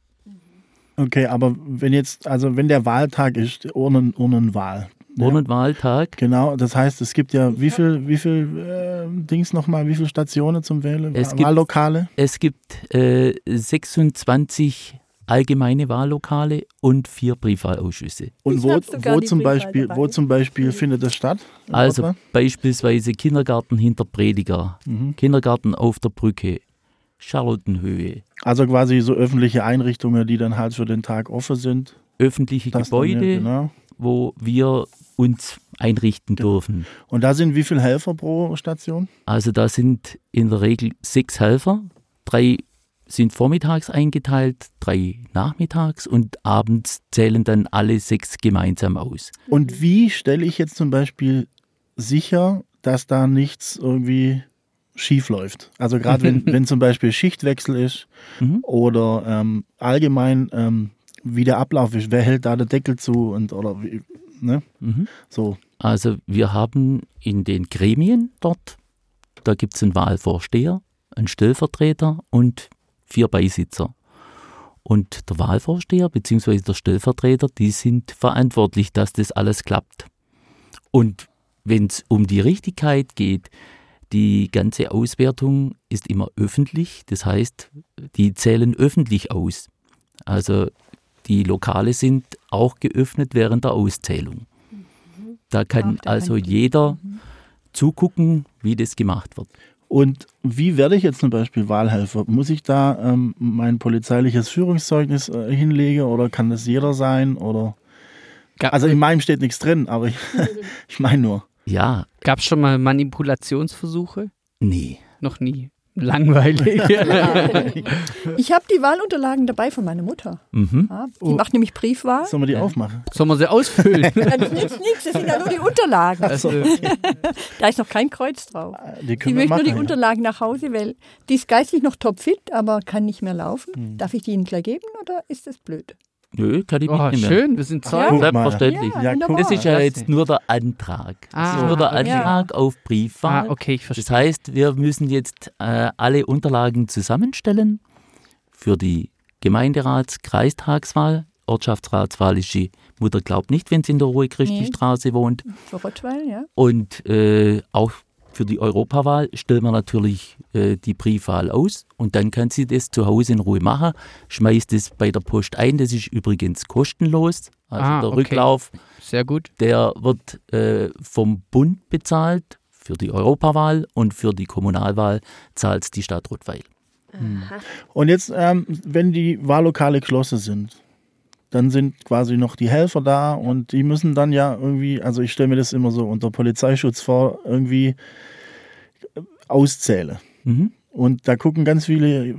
Okay, aber wenn jetzt, also wenn der Wahltag ist, Urnen, Urnenwahl. Ja. Urnenwahltag, Genau, das heißt, es gibt ja wie viel, wie viel äh, Dings nochmal, wie viele Stationen zum Wählen? Es gibt- Wahllokale? es gibt äh, 26 allgemeine Wahllokale und vier Briefwahlausschüsse. Und wo, wo, zum Beispiel, dabei. wo zum Beispiel findet das statt? Also Rottweil? beispielsweise Kindergarten hinter Prediger, Mhm. Kindergarten auf der Brücke, Charlottenhöhe, Also quasi so öffentliche Einrichtungen, die dann halt für den Tag offen sind. öffentliche Das Gebäude, genau. wo wir uns einrichten dürfen. Und da sind wie viele Helfer pro Station? Also da sind in der Regel sechs Helfer, drei sind vormittags eingeteilt, drei nachmittags und abends zählen dann alle sechs gemeinsam aus. Und wie stelle ich jetzt zum Beispiel sicher, dass da nichts irgendwie schief läuft? Also gerade wenn, *laughs* wenn zum Beispiel Schichtwechsel ist Mhm. oder ähm, allgemein ähm, wie der Ablauf ist, wer hält da den Deckel zu und oder wie, ne? Mhm. So. Also wir haben in den Gremien dort, da gibt es einen Wahlvorsteher, einen Stellvertreter und vier Beisitzer. Und der Wahlvorsteher bzw. der Stellvertreter, die sind verantwortlich, dass das alles klappt. Und wenn es um die Richtigkeit geht, die ganze Auswertung ist immer öffentlich, das heißt, die zählen öffentlich aus. Also die Lokale sind auch geöffnet während der Auszählung. Da kann Ach, da also kann- jeder zugucken, wie das gemacht wird. Und wie werde ich jetzt zum Beispiel Wahlhelfer? Muss ich da ähm, mein polizeiliches Führungszeugnis äh, hinlegen oder kann das jeder sein? Oder also in meinem steht nichts drin, aber ich, *laughs* ich meine nur. Ja, Gab es schon mal Manipulationsversuche? nee. Noch nie. Langweilig. *laughs* Ich habe die Wahlunterlagen dabei von meiner Mutter. Mhm. Ja, die Oh. macht nämlich Briefwahl. Sollen wir die aufmachen? Sollen wir sie ausfüllen? Ja, das nützt nichts, das sind ja nur die Unterlagen. Also, *laughs* Da ist noch kein Kreuz drauf. Die Sie möchte nur die ja. Unterlagen nach Hause, weil die ist geistig noch topfit, aber kann nicht mehr laufen. Hm. Darf ich die Ihnen gleich geben oder ist das blöd? Nö, kann ich oh, mitnehmen. schön, wir sind Ja. Zeugen. Mal. Selbstverständlich. Ja. Das ist ja jetzt nur der Antrag. das Ah, ist nur der okay. Antrag auf Briefwahl. Ah, okay, ich verstehe. Das heißt, wir müssen jetzt äh, alle Unterlagen zusammenstellen für die Gemeinderats-, Kreistagswahl. Ortschaftsratswahl ist die Mutter glaubt nicht, wenn sie in der Ruhe Christi Nee. Straße wohnt. Für Rottweil, ja. Und äh, auch für die Europawahl stellen wir natürlich äh, die Briefwahl aus und dann kann sie das zu Hause in Ruhe machen, schmeißt es bei der Post ein. Das ist übrigens kostenlos. Also Ah, der okay. Rücklauf, Sehr gut. der wird äh, vom Bund bezahlt für die Europawahl und für die Kommunalwahl zahlt es die Stadt Rottweil. Und jetzt, ähm, wenn die Wahllokale geschlossen sind, dann sind quasi noch die Helfer da und die müssen dann ja irgendwie, also ich stelle mir das immer so unter Polizeischutz vor, irgendwie äh, auszählen. Mhm. Und da gucken ganz viele,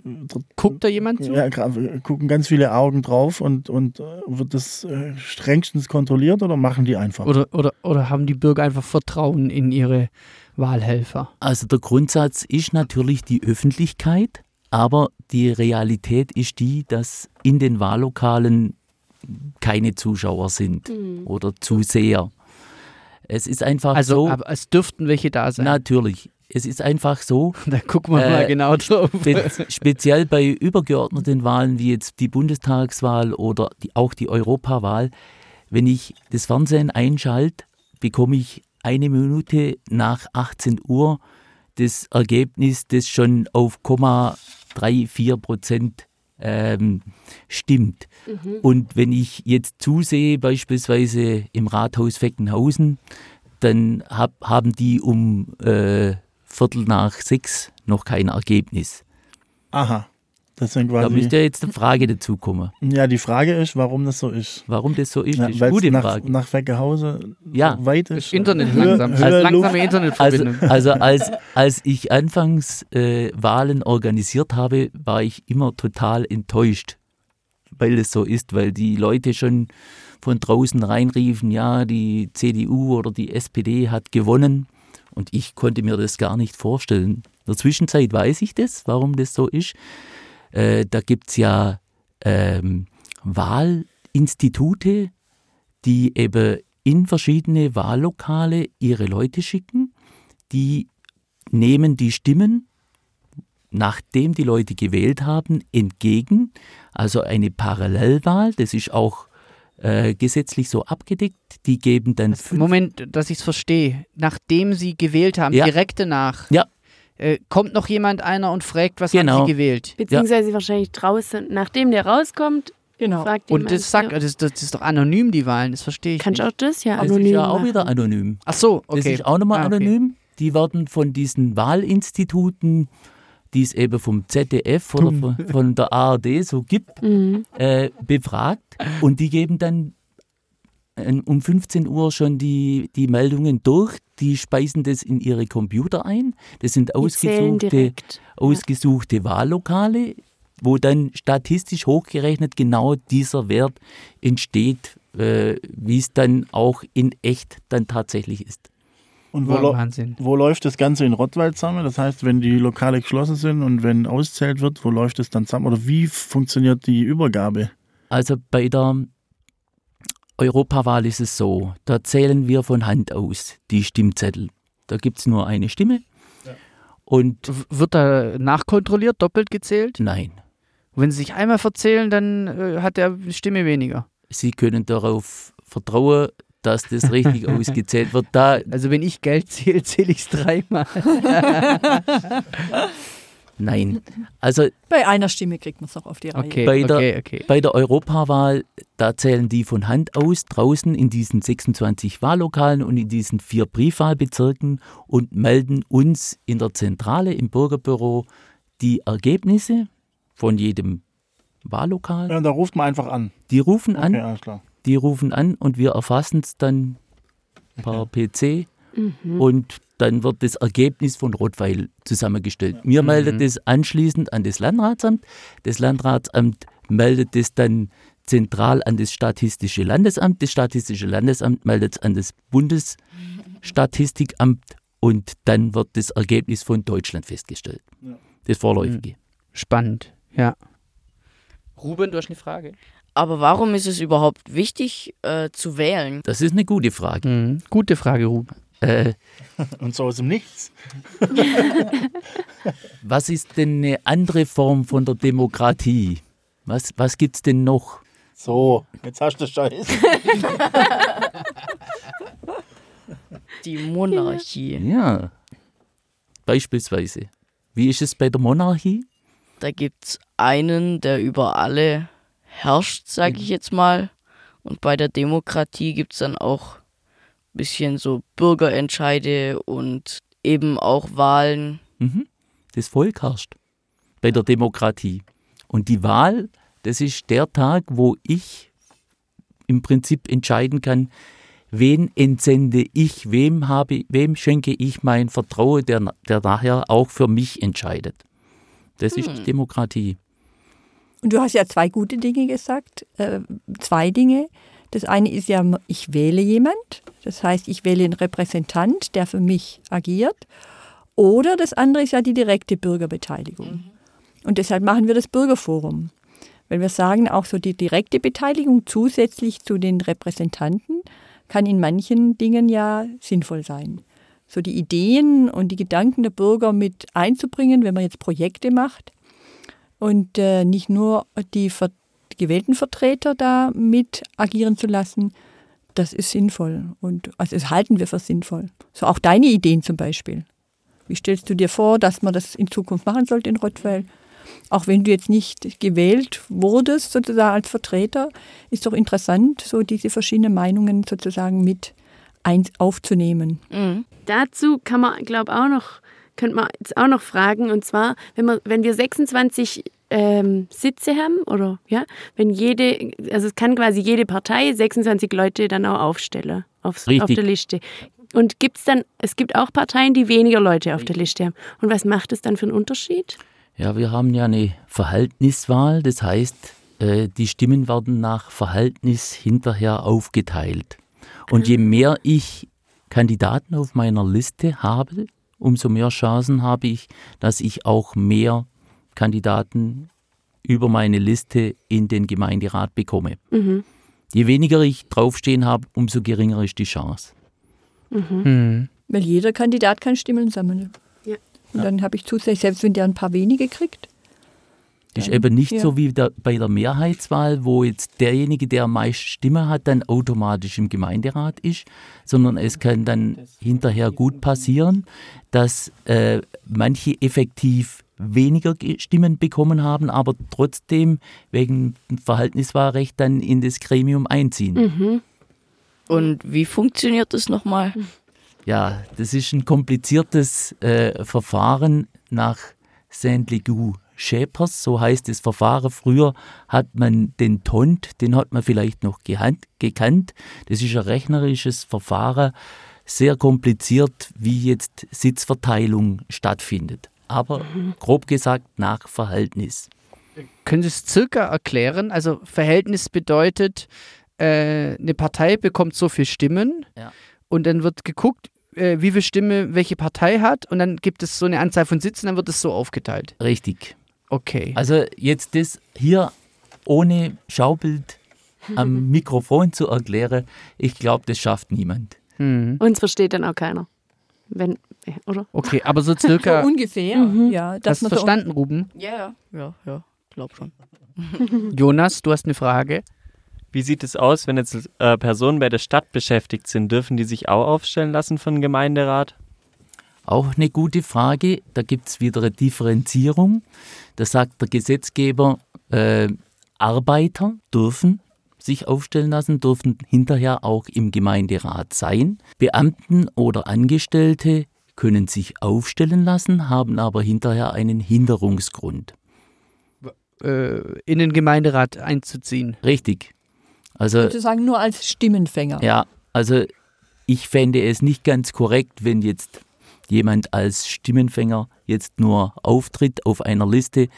Guckt da jemand zu? ja, gucken ganz viele Augen drauf und, und äh, wird das äh, strengstens kontrolliert oder machen die einfach? Oder, oder, oder haben die Bürger einfach Vertrauen in ihre Wahlhelfer? Also der Grundsatz ist natürlich die Öffentlichkeit, aber die Realität ist die, dass in den Wahllokalen keine Zuschauer sind Mhm. oder Zuseher. Es ist einfach Also, so. aber es dürften welche da sein. Natürlich. Es ist einfach so, *laughs* da gucken wir mal Äh, genau drauf. spe speziell bei übergeordneten Wahlen wie jetzt die Bundestagswahl oder die, auch die Europawahl, wenn ich das Fernsehen einschalte, bekomme ich eine Minute nach 18 Uhr das Ergebnis, das schon auf 0,34 Prozent ähm, stimmt. Und wenn ich jetzt zusehe, beispielsweise im Rathaus Feckenhausen, dann hab, haben die um äh, Viertel nach sechs noch kein Ergebnis. Aha. Das sind Da quasi. müsste jetzt eine Frage dazu kommen. ja, die Frage ist, warum das so ist. Warum das so ist, Ja, ist eine gute nach, Frage. nach Weckehause Ja. weit ist. Das Internet Höhe- langsam. Höhe, Also Luft. langsame Also, Internetverbindung. also als, als ich anfangs äh, Wahlen organisiert habe, war ich immer total enttäuscht, weil es so ist, weil die Leute schon von draußen reinriefen, ja, die CDU oder die SPD hat gewonnen und ich konnte mir das gar nicht vorstellen. In der Zwischenzeit weiß ich das, warum das so ist. Äh, da gibt es ja ähm, Wahlinstitute, die eben in verschiedene Wahllokale ihre Leute schicken. Die nehmen die Stimmen, nachdem die Leute gewählt haben, entgegen. Also eine Parallelwahl, das ist auch äh, gesetzlich so abgedeckt. Die geben dann fünf, Moment, dass ich es verstehe. Nachdem Sie gewählt haben, Ja. direkt danach, Ja. Äh, kommt noch jemand einer und fragt, was Genau. haben Sie gewählt? Beziehungsweise wahrscheinlich draußen, nachdem der rauskommt, Genau. fragt Und das sagt, ja, das, das ist doch anonym, die Wahlen, das verstehe ich kannst du nicht. auch das ja das anonym ist ja auch machen. wieder anonym. Ach so, Das okay. ist auch nochmal Ah, okay. anonym. Die werden von diesen Wahlinstituten, die es eben vom ZDF oder von, von der ARD so gibt, Mhm. äh, befragt und die geben dann um 15 Uhr schon die, die Meldungen durch. Die speisen das in ihre Computer ein. Das sind ausgesuchte, ausgesuchte Wahllokale, wo dann statistisch hochgerechnet genau dieser Wert entsteht, äh, wie es dann auch in echt dann tatsächlich ist. Und wo, Wahnsinn. wo läuft das Ganze in Rottweil zusammen? Das heißt, wenn die Lokale geschlossen sind und wenn auszählt wird, wo läuft es dann zusammen? Oder wie funktioniert die Übergabe? Also bei der Europawahl ist es so, da zählen wir von Hand aus die Stimmzettel. Da gibt es nur eine Stimme. Und W- Wird da nachkontrolliert, doppelt gezählt? nein, Wenn Sie sich einmal verzählen, dann äh, hat er eine Stimme weniger. Sie können darauf vertrauen, dass das richtig *laughs* ausgezählt wird. Da, Also wenn ich Geld zähle, zähle ich es dreimal. *laughs* *laughs* nein. *laughs* Also Bei einer Stimme kriegt man es noch auf die Reihe. Okay, Bei der- okay, okay. bei der Europawahl, da zählen die von Hand aus draußen in diesen 26 Wahllokalen und in diesen vier Briefwahlbezirken und melden uns in der Zentrale im Bürgerbüro die Ergebnisse von jedem Wahllokal. Ja, da ruft man einfach an. Die rufen an, Okay, alles klar. die rufen an und wir erfassen es dann per PC Mhm. und dann wird das Ergebnis von Rottweil zusammengestellt. Wir melden das anschließend an das Landratsamt. Das Landratsamt meldet es dann zentral an das Statistische Landesamt. Das Statistische Landesamt meldet es an das Bundesstatistikamt und dann wird das Ergebnis von Deutschland festgestellt. Das Vorläufige. Spannend, ja. Ruben, du hast eine Frage? Aber warum ist es überhaupt wichtig äh, zu wählen? Das ist eine gute Frage. Mhm. Gute Frage, Ruben. Äh, Und so aus dem Nichts. *laughs* was ist denn eine andere Form von der Demokratie? Was, was gibt es denn noch? So, jetzt hast du Scheiß. *laughs* Die Monarchie. Ja, beispielsweise. Wie ist es bei der Monarchie? Da gibt es einen, der über alle herrscht, sage ich jetzt mal. Und bei der Demokratie gibt es dann auch bisschen so Bürgerentscheide und eben auch Wahlen. Mhm. Das Volk herrscht bei der Demokratie. Und die Wahl, das ist der Tag, wo ich im Prinzip entscheiden kann, wen entsende ich, wem, habe, wem schenke ich mein Vertrauen, der, der nachher auch für mich entscheidet. Das ist die Demokratie. Und du hast ja zwei gute Dinge gesagt. Äh, zwei Dinge. Das eine ist ja, ich wähle jemand. Das heißt, ich wähle einen Repräsentant, der für mich agiert. Oder das andere ist ja die direkte Bürgerbeteiligung. Und deshalb machen wir das Bürgerforum. Weil wir sagen, auch so die direkte Beteiligung zusätzlich zu den Repräsentanten kann in manchen Dingen ja sinnvoll sein. So die Ideen und die Gedanken der Bürger mit einzubringen, wenn man jetzt Projekte macht und äh, nicht nur die, gewählten Vertreter da mit agieren zu lassen, das ist sinnvoll und also das halten wir für sinnvoll. So auch deine Ideen zum Beispiel. Wie stellst du dir vor, dass man das in Zukunft machen sollte in Rottweil? Auch wenn du jetzt nicht gewählt wurdest, sozusagen als Vertreter, ist doch interessant, so diese verschiedenen Meinungen sozusagen mit aufzunehmen. Mhm. Dazu kann man, glaube auch noch, könnte man jetzt auch noch fragen, und zwar, wenn, man, wenn wir 26 ähm, Sitze haben, oder ja, wenn jede, also es kann quasi jede Partei 26 Leute dann auch aufstellen aufs, auf der Liste. Und gibt es dann, es gibt auch Parteien, die weniger Leute auf der Liste haben. Und was macht es dann für einen Unterschied? Ja, wir haben ja eine Verhältniswahl, das heißt, äh, die Stimmen werden nach Verhältnis hinterher aufgeteilt. Und je mehr ich Kandidaten auf meiner Liste habe, umso mehr Chancen habe ich, dass ich auch mehr Kandidaten über meine Liste in den Gemeinderat bekomme. Mhm. Je weniger ich draufstehen habe, umso geringer ist die Chance. Weil jeder Kandidat kann Stimmen sammeln. Ja. Und dann habe ich zusätzlich, selbst wenn der ein paar wenige kriegt, Das ist Ja. eben nicht Ja. so wie der, bei der Mehrheitswahl, wo jetzt derjenige, der am meisten Stimme hat, dann automatisch im Gemeinderat ist, sondern es kann dann hinterher gut passieren, dass äh, manche effektiv weniger Ge- Stimmen bekommen haben, aber trotzdem wegen dem Verhältniswahlrecht dann in das Gremium einziehen. Mhm. Und wie funktioniert das nochmal? Ja, das ist ein kompliziertes äh, Verfahren nach Saint-Legoux. Schäpers, so heißt das Verfahren. Früher hat man den TONT, den hat man vielleicht noch gekannt. Das ist ein rechnerisches Verfahren, sehr kompliziert, wie jetzt Sitzverteilung stattfindet. Aber grob gesagt nach Verhältnis. Können Sie es circa erklären? Also Verhältnis bedeutet, äh, eine Partei bekommt so viele Stimmen Ja. und dann wird geguckt, äh, wie viel Stimme welche Partei hat und dann gibt es so eine Anzahl von Sitzen, dann wird es so aufgeteilt. Richtig. Okay. Also jetzt das hier ohne Schaubild am *laughs* Mikrofon zu erklären, ich glaube, das schafft niemand. Hm. Uns versteht dann auch keiner. Wenn, oder? Okay, aber so *laughs* so circa. ungefähr, Mhm. ja. Hast Dass du man so verstanden, Ruben? Ja, ja, ja, ja, glaub schon. *laughs* Jonas, du hast eine Frage. Wie sieht es aus, wenn jetzt äh, Personen bei der Stadt beschäftigt sind? Dürfen die sich auch aufstellen lassen von Gemeinderat? Auch eine gute Frage. Da gibt es wieder eine Differenzierung. Da sagt der Gesetzgeber, äh, Arbeiter dürfen sich aufstellen lassen, dürfen hinterher auch im Gemeinderat sein. Beamten oder Angestellte können sich aufstellen lassen, haben aber hinterher einen Hinderungsgrund. Äh, in den Gemeinderat einzuziehen. Richtig. Also sozusagen nur als Stimmenfänger. Ja, also ich fände es nicht ganz korrekt, wenn jetzt jemand als Stimmenfänger jetzt nur auftritt auf einer Liste,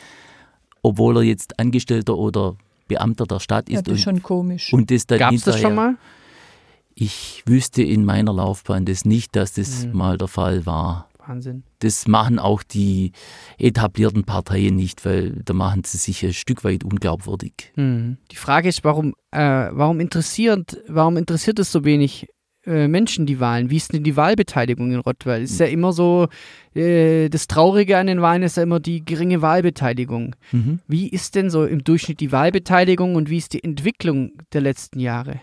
obwohl er jetzt Angestellter oder Beamter der Stadt Ja, ist das ist und, schon komisch. und das dann Gab es das schon mal? Ich wüsste in meiner Laufbahn das nicht, dass das Mhm. mal der Fall war. Wahnsinn. Das machen auch die etablierten Parteien nicht, weil da machen sie sich ein Stück weit unglaubwürdig. Hm. Die Frage ist, warum, äh, warum, interessiert, warum interessiert es so wenig äh, Menschen die Wahlen? Wie ist denn die Wahlbeteiligung in Rottweil? Ist ja immer so, äh, das Traurige an den Wahlen ist ja immer die geringe Wahlbeteiligung. Mhm. Wie ist denn so im Durchschnitt die Wahlbeteiligung und wie ist die Entwicklung der letzten Jahre?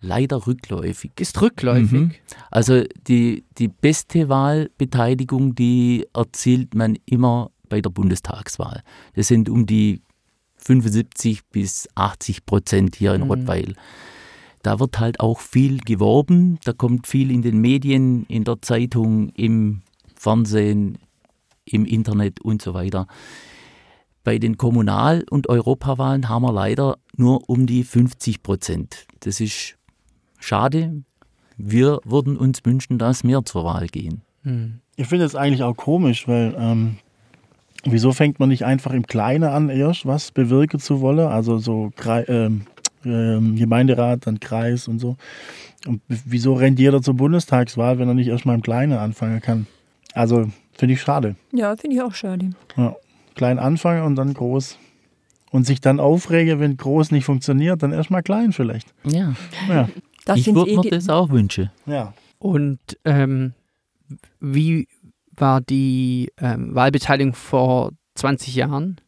Leider rückläufig. Ist rückläufig. Mhm. Also die, die beste Wahlbeteiligung, die erzielt man immer bei der Bundestagswahl. Das sind um die 75 bis 80 Prozent hier in Mhm. Rottweil. Da wird halt auch viel geworben, da kommt viel in den Medien, in der Zeitung, im Fernsehen, im Internet und so weiter. Bei den Kommunal- und Europawahlen haben wir leider nur um die 50 Prozent. Das ist schade. Wir würden uns wünschen, dass mehr zur Wahl gehen. Hm. Ich finde es eigentlich auch komisch, weil ähm, wieso fängt man nicht einfach im Kleinen an, erst was bewirken zu wollen? Also so ähm, ähm, Gemeinderat, dann Kreis und so. Und wieso rennt jeder zur Bundestagswahl, wenn er nicht erstmal im Kleinen anfangen kann? Also finde ich schade. Ja, finde ich auch schade. Ja. Klein anfangen und dann groß und sich dann aufrege, wenn groß nicht funktioniert, dann erstmal klein vielleicht. Ja. Ja. Das ich sind würde mir eh- das auch wünschen. ja. Und ähm, wie war die ähm, Wahlbeteiligung vor 20 Jahren?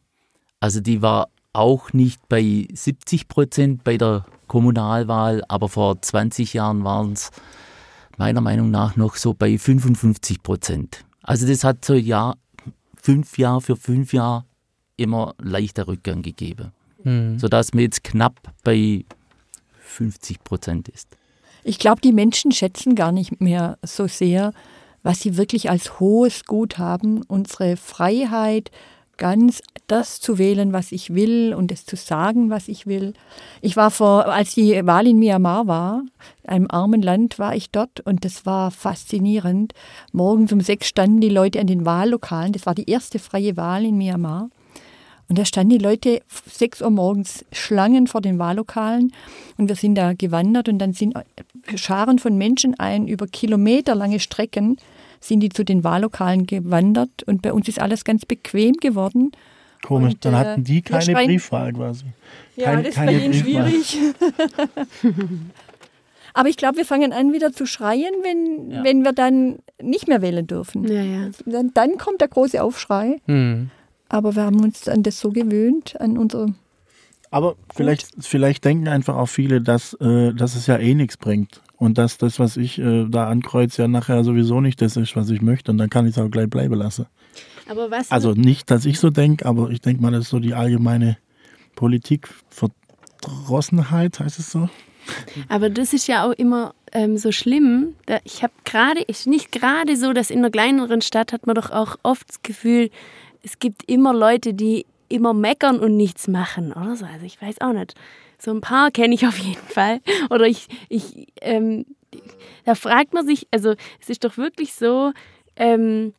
Also die war auch nicht bei 70 Prozent bei der Kommunalwahl, aber vor 20 Jahren waren es meiner Meinung nach noch so bei 55 Prozent. Also das hat so Jahr, fünf Jahre für fünf Jahre immer leichter Rückgang gegeben, Hm. sodass man jetzt knapp bei 50 Prozent ist. Ich glaube, die Menschen schätzen gar nicht mehr so sehr, was sie wirklich als hohes Gut haben. Unsere Freiheit, ganz das zu wählen, was ich will und es zu sagen, was ich will. Ich war vor, als die Wahl in Myanmar war, einem armen Land war ich dort und das war faszinierend. Morgens um sechs standen die Leute an den Wahllokalen. Das war die erste freie Wahl in Myanmar. Und da standen die Leute sechs Uhr morgens Schlangen vor den Wahllokalen und wir sind da gewandert und dann sind Scharen von Menschen ein über kilometerlange Strecken sind die zu den Wahllokalen gewandert und bei uns ist alles ganz bequem geworden. Komisch, Und, dann äh, hatten die keine schreien- Briefwahl quasi. Ja, Kein- das ist keine bei ihnen Briefwahl. schwierig. *laughs* *laughs* Aber ich glaube, wir fangen an wieder zu schreien, wenn, Ja. wenn wir dann nicht mehr wählen dürfen. Ja, ja. Dann, dann kommt der große Aufschrei. Hm. Aber wir haben uns an das so gewöhnt, an unsere Aber vielleicht, vielleicht denken einfach auch viele, dass, äh, dass es ja eh nichts bringt. Und dass das, was ich äh, da ankreuze, ja nachher sowieso nicht das ist, was ich möchte. Und dann kann ich es auch gleich bleiben lassen. Aber was Also nicht, dass ich so denke, aber ich denke mal, das ist so die allgemeine Politikverdrossenheit, heißt es so? Aber das ist ja auch immer ähm, so schlimm. Da, ich habe gerade, ist nicht gerade so, dass in einer kleineren Stadt hat man doch auch oft das Gefühl, es gibt immer Leute, die immer meckern und nichts machen oder so. Also ich weiß auch nicht. So ein paar kenne ich auf jeden Fall. *laughs* Oder ich, ich ähm, da fragt man sich, also es ist doch wirklich so, ähm,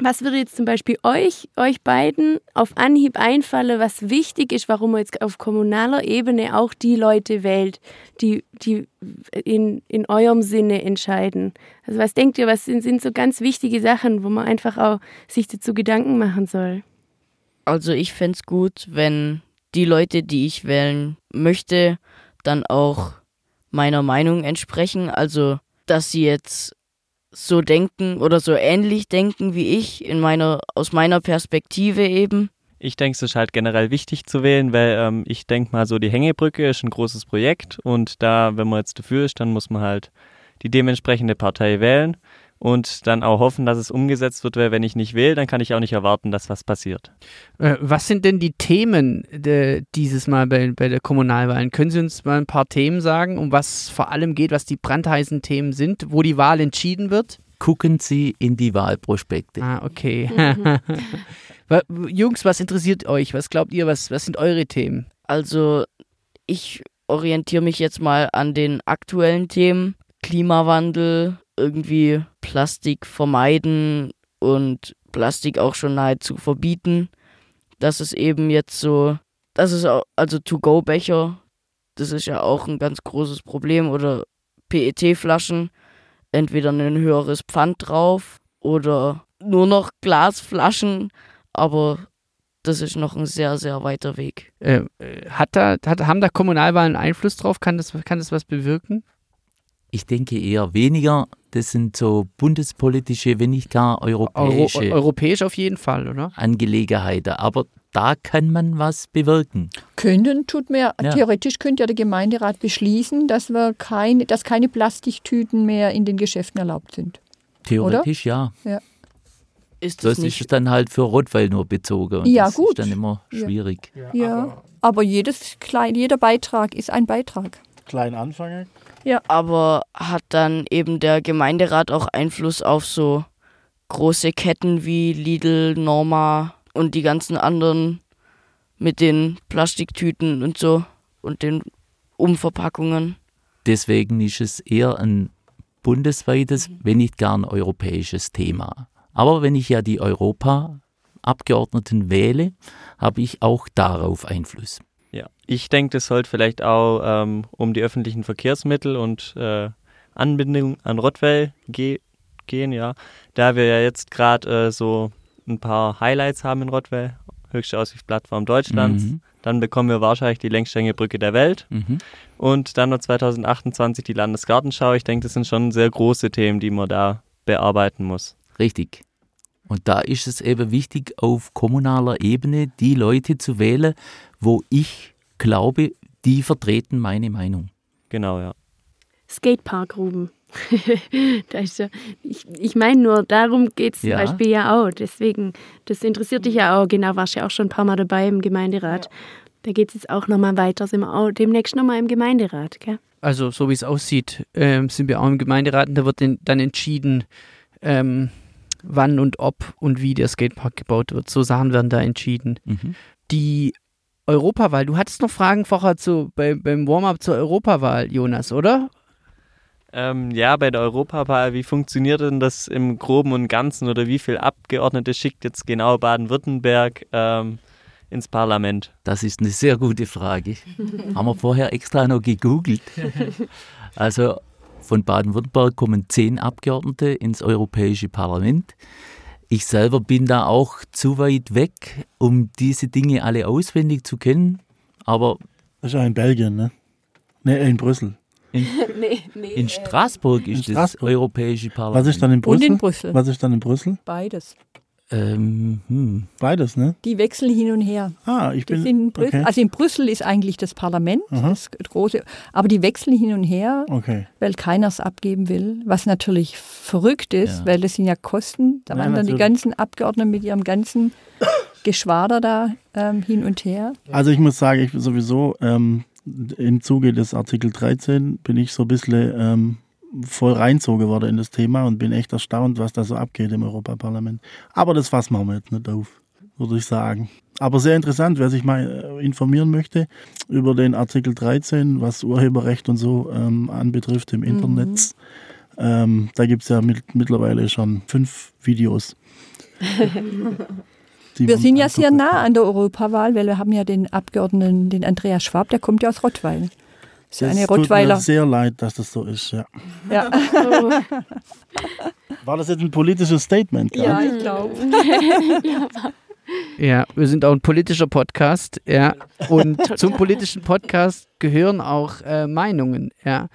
was würde jetzt zum Beispiel euch, euch beiden auf Anhieb einfallen, was wichtig ist, warum man jetzt auf kommunaler Ebene auch die Leute wählt, die, die in, in eurem Sinne entscheiden? Also was denkt ihr, was sind, sind so ganz wichtige Sachen, wo man einfach auch sich dazu Gedanken machen soll? Also ich fände es gut, wenn die Leute, die ich wählen möchte, dann auch meiner Meinung entsprechen. Also dass sie jetzt so denken oder so ähnlich denken wie ich in meiner aus meiner Perspektive eben. Ich denke, es ist halt generell wichtig zu wählen, weil ähm, ich denke mal so, die Hängebrücke ist ein großes Projekt und da, wenn man jetzt dafür ist, dann muss man halt die dementsprechende Partei wählen und dann auch hoffen, dass es umgesetzt wird, weil wenn ich nicht wähle, dann kann ich auch nicht erwarten, dass was passiert. Äh, was sind denn die Themen de, dieses Mal bei, bei der Kommunalwahl? Können Sie uns mal ein paar Themen sagen, um was vor allem geht, was die brandheißen Themen sind, wo die Wahl entschieden wird? Gucken Sie in die Wahlprospekte. Ah, okay. *laughs* Wa- Jungs, was interessiert euch? Was glaubt ihr, was, was sind eure Themen? Also ich orientiere mich jetzt mal an den aktuellen Themen. Klimawandel, irgendwie Plastik vermeiden und Plastik auch schon nahezu verbieten. Das ist eben jetzt so, das ist auch, also To-Go-Becher, das ist ja auch ein ganz großes Problem oder PET-Flaschen, entweder ein höheres Pfand drauf oder nur noch Glasflaschen, aber das ist noch ein sehr, sehr weiter Weg. Äh, äh, hat da, hat, haben da Kommunalwahlen Einfluss drauf? Kann das, kann das was bewirken? Ich denke eher weniger. Das sind so bundespolitische, wenn nicht gar Euro, europäische europäisch auf jeden Fall, oder? Angelegenheiten. Aber da kann man was bewirken. Können tut mir, Ja. theoretisch könnte ja der Gemeinderat beschließen, dass wir keine, dass keine Plastiktüten mehr in den Geschäften erlaubt sind. Theoretisch ja. Ist das Das nicht ist dann halt für Rotweil nur bezogen. Ja, das gut. ist dann immer Ja. schwierig. Ja, aber jedes klein, jeder Beitrag ist ein Beitrag. Klein anfangen. Aber hat dann eben der Gemeinderat auch Einfluss auf so große Ketten wie Lidl, Norma und die ganzen anderen mit den Plastiktüten und so und den Umverpackungen. Deswegen ist es eher ein bundesweites, wenn nicht gar ein europäisches Thema. Aber wenn ich ja die Europa-Abgeordneten wähle, habe ich auch darauf Einfluss. Ja, ich denke, das sollte vielleicht auch ähm, um die öffentlichen Verkehrsmittel und äh, Anbindung an Rottweil ge gehen, ja. Da wir ja jetzt gerade äh, so ein paar Highlights haben in Rottweil, höchste Aussichtsplattform Deutschlands. Mhm. Dann bekommen wir wahrscheinlich die längste Hängebrücke der Welt. Mhm. Und dann noch 2028 die Landesgartenschau. Ich denke, das sind schon sehr große Themen, die man da bearbeiten muss. Richtig. Und da ist es eben wichtig, auf kommunaler Ebene die Leute zu wählen, wo ich glaube, die vertreten meine Meinung. Genau, ja. Skatepark, Ruben. *laughs* da ist ja, ich ich meine nur, darum geht es Ja. zum Beispiel ja auch. Deswegen, das interessiert dich ja auch. Genau, warst ja auch schon ein paar Mal dabei im Gemeinderat. Da geht es jetzt auch nochmal weiter. Sind wir auch demnächst nochmal im Gemeinderat, gell? Also so wie es aussieht, ähm, sind wir auch im Gemeinderat und da wird dann entschieden, ähm, wann und ob und wie der Skatepark gebaut wird. So Sachen werden da entschieden. Mhm. Die Europawahl, du hattest noch Fragen vorher zu, bei, beim Warm-up zur Europawahl, Jonas, oder? Ähm, ja, bei der Europawahl, wie funktioniert denn das im Groben und Ganzen oder wie viele Abgeordnete schickt jetzt genau Baden-Württemberg ähm, ins Parlament? Das ist eine sehr gute Frage. *laughs* Haben wir vorher extra noch gegoogelt. Also von Baden-Württemberg kommen zehn Abgeordnete ins Europäische Parlament. Ich selber bin da auch zu weit weg, um diese Dinge alle auswendig zu kennen. Aber Das ist ja in Belgien, ne? Ne, in Brüssel. *laughs* nee, nee. in Straßburg ist das Straßburg. Europäische Parlament. Was ist dann in Und Brüssel? in Brüssel. Was ist dann in Brüssel? Beides. Ähm, hm. Beides, ne? Die wechseln hin und her. Ah, ich Die bin. in Brüssel, okay. Also in Brüssel ist eigentlich das Parlament, Aha. das große, aber die wechseln hin und her, Okay. weil keiner es abgeben will, was natürlich verrückt ist, Ja. weil das sind ja Kosten. Da Ja, wandern die natürlich. ganzen Abgeordneten mit ihrem ganzen *coughs* Geschwader da ähm, hin und her. Also ich muss sagen, ich bin sowieso ähm, im Zuge des Artikel 13 bin ich so ein bisschen ähm, voll reinzogen worden in das Thema und bin echt erstaunt, was da so abgeht im Europaparlament. Aber das fassen wir jetzt nicht auf, würde ich sagen. Aber sehr interessant, wer sich mal äh, informieren möchte über den Artikel 13, was Urheberrecht und so ähm, anbetrifft im Internet. Ähm, da gibt es ja mit, mittlerweile schon fünf Videos. *laughs* Wir sind ja sehr nah an der Europawahl, weil wir haben ja den Abgeordneten, den Andreas Schwab, der kommt ja aus Rottweil. Das ist ja Das eine tut Rottweiler. mir sehr leid, dass das so ist, ja. Ja. War das jetzt ein politisches Statement? ja, ich glaube. *laughs* Ja, wir sind auch ein politischer Podcast, ja. Und *laughs* zum politischen Podcast gehören auch äh, Meinungen, ja.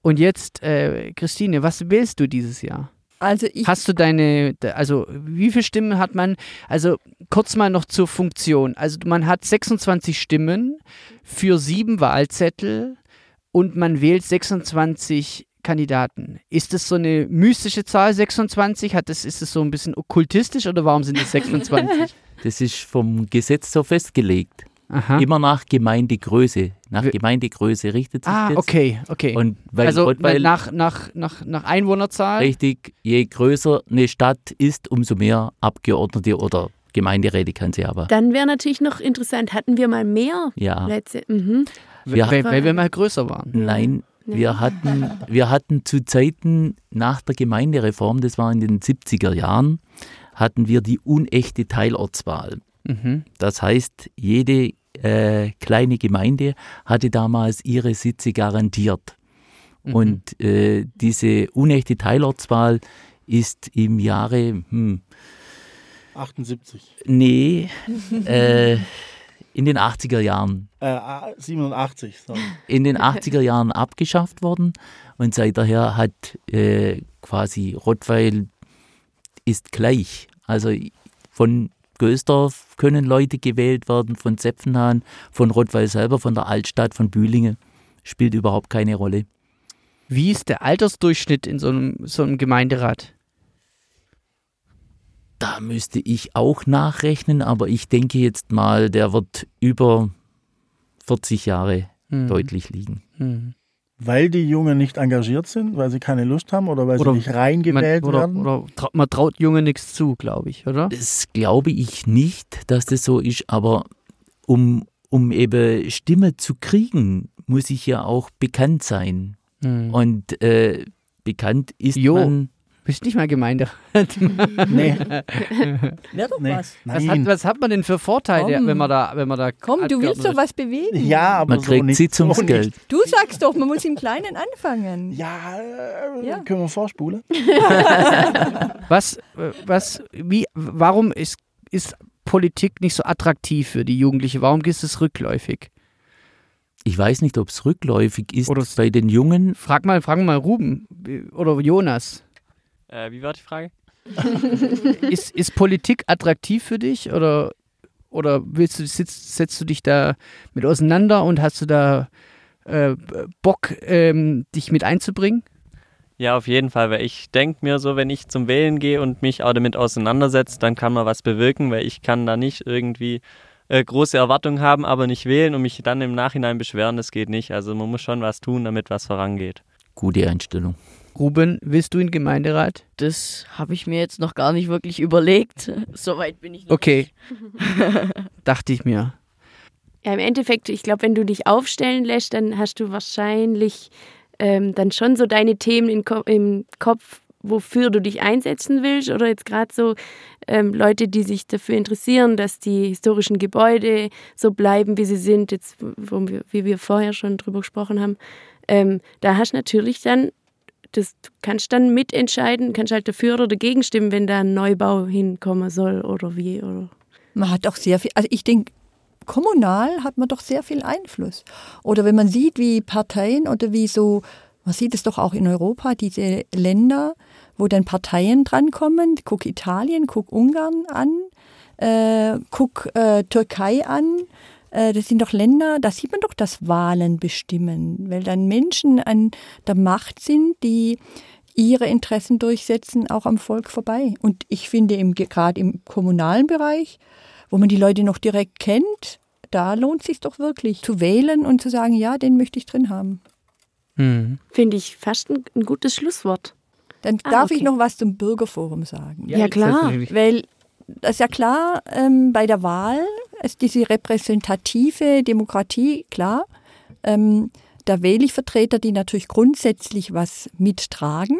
Und jetzt, äh, Christine, was wählst du dieses Jahr? Also ich, Hast du deine, also wie viele Stimmen hat man? Also kurz mal noch zur Funktion. Also man hat 26 Stimmen für sieben Wahlzettel und man wählt 26 Kandidaten. Ist das so eine mystische Zahl, 26? Hat das, ist es so ein bisschen okkultistisch oder warum sind es 26? *laughs* Das ist vom Gesetz so festgelegt. Aha. Immer nach Gemeindegröße. Nach Wir- Gemeindegröße richtet sich Ah, das. okay, okay. Und weil also Rottweil nach, nach, nach, nach Einwohnerzahl? richtig, je größer eine Stadt ist, umso mehr Abgeordnete oder Gemeinderäte kann sie aber. Dann wäre natürlich noch interessant, hatten wir mal mehr Ja. Plätze? Mhm. Wir- weil, weil wir mal größer waren. Nein, wir hatten, wir hatten zu Zeiten nach der Gemeindereform, das war in den 70er Jahren, hatten wir die unechte Teilortswahl. Mhm. Das heißt, jede äh, kleine Gemeinde hatte damals ihre Sitze garantiert. Mhm. Und äh, diese unechte Teilortswahl ist im Jahre, hm, 78. nee, *laughs* äh, in den 80er Jahren, Äh, ah, 87, sorry. *laughs* in den 80er Jahren abgeschafft worden. Und seither hat äh, quasi Rottweil ist gleich. Also von Gösdorf können Leute gewählt werden, von Zepfenhahn, von Rottweil selber, von der Altstadt, von Bühlinge. Spielt überhaupt keine Rolle. Wie ist der Altersdurchschnitt in so einem, so einem Gemeinderat? Da müsste ich auch nachrechnen, aber ich denke jetzt mal, der wird über 40 Jahre Hm. deutlich liegen. Hm. Weil die Jungen nicht engagiert sind, weil sie keine Lust haben oder weil Oder sie nicht reingewählt man, oder, werden? oder trau, man traut Junge nichts zu, glaube ich, oder? Das glaube ich nicht, dass das so ist, aber um, um eben Stimme zu kriegen, muss ich ja auch bekannt sein. Hm. Und äh, bekannt ist Jo. man. Bist nicht mal Gemeinderat. *laughs* nee, Wäre doch nee. was. Was hat, was hat man denn für Vorteile, Komm. wenn man da, wenn man da Komm, du willst doch was bewegen. ja, aber Man so kriegt nicht, Sitzungsgeld. So nicht. Du sagst doch, man muss im Kleinen anfangen. *laughs* Ja, äh, Ja. können wir vorspulen? *laughs* Was, was, wie, warum ist, ist Politik nicht so attraktiv für die Jugendliche? Warum ist es rückläufig? Ich weiß nicht, ob es rückläufig ist Oder bei den Jungen. Frag mal, frag mal Ruben oder Jonas. Äh, wie war die Frage? *laughs* ist, ist Politik attraktiv für dich oder, oder willst du, sitzt, setzt du dich da mit auseinander und hast du da äh, Bock, ähm, dich mit einzubringen? Ja, auf jeden Fall, weil ich denke mir so, wenn ich zum Wählen gehe und mich auch damit auseinandersetze, dann kann man was bewirken, weil ich kann da nicht irgendwie äh, große Erwartungen haben, aber nicht wählen und mich dann im Nachhinein beschweren, das geht nicht. Also man muss schon was tun, damit was vorangeht. Gute Einstellung. Ruben, willst du in den Gemeinderat? Das habe ich mir jetzt noch gar nicht wirklich überlegt. *laughs* Soweit bin ich noch Okay. *laughs* Dachte ich mir. Ja, im Endeffekt, ich glaube, wenn du dich aufstellen lässt, dann hast du wahrscheinlich ähm, dann schon so deine Themen in Ko im Kopf, wofür du dich einsetzen willst. Oder jetzt gerade so ähm, Leute, die sich dafür interessieren, dass die historischen Gebäude so bleiben, wie sie sind, jetzt, wo wir, wie wir vorher schon drüber gesprochen haben. Ähm, da hast du natürlich dann, das, du kannst dann mitentscheiden, kannst halt dafür oder dagegen stimmen, wenn da ein Neubau hinkommen soll oder wie. Oder. Man hat auch sehr viel, also ich denke, kommunal hat man doch sehr viel Einfluss. Oder wenn man sieht, wie Parteien oder wie so, man sieht es doch auch in Europa, diese Länder, wo dann Parteien drankommen, guck Italien, guck Ungarn an, äh, guck äh, Türkei an, das sind doch Länder, da sieht man doch, dass Wahlen bestimmen, weil dann Menschen an der Macht sind, die ihre Interessen durchsetzen, auch am Volk vorbei. Und ich finde, gerade im kommunalen Bereich, wo man die Leute noch direkt kennt, da lohnt es sich doch wirklich zu wählen und zu sagen, ja, den möchte ich drin haben. Mhm. Finde ich fast ein, ein gutes Schlusswort. Dann Ah, darf okay. ich noch was zum Bürgerforum sagen. Ja, klar. selbstverständlich. Weil das ist ja klar, ähm, bei der Wahl ist diese repräsentative Demokratie klar. Ähm, da wähle ich Vertreter, die natürlich grundsätzlich was mittragen.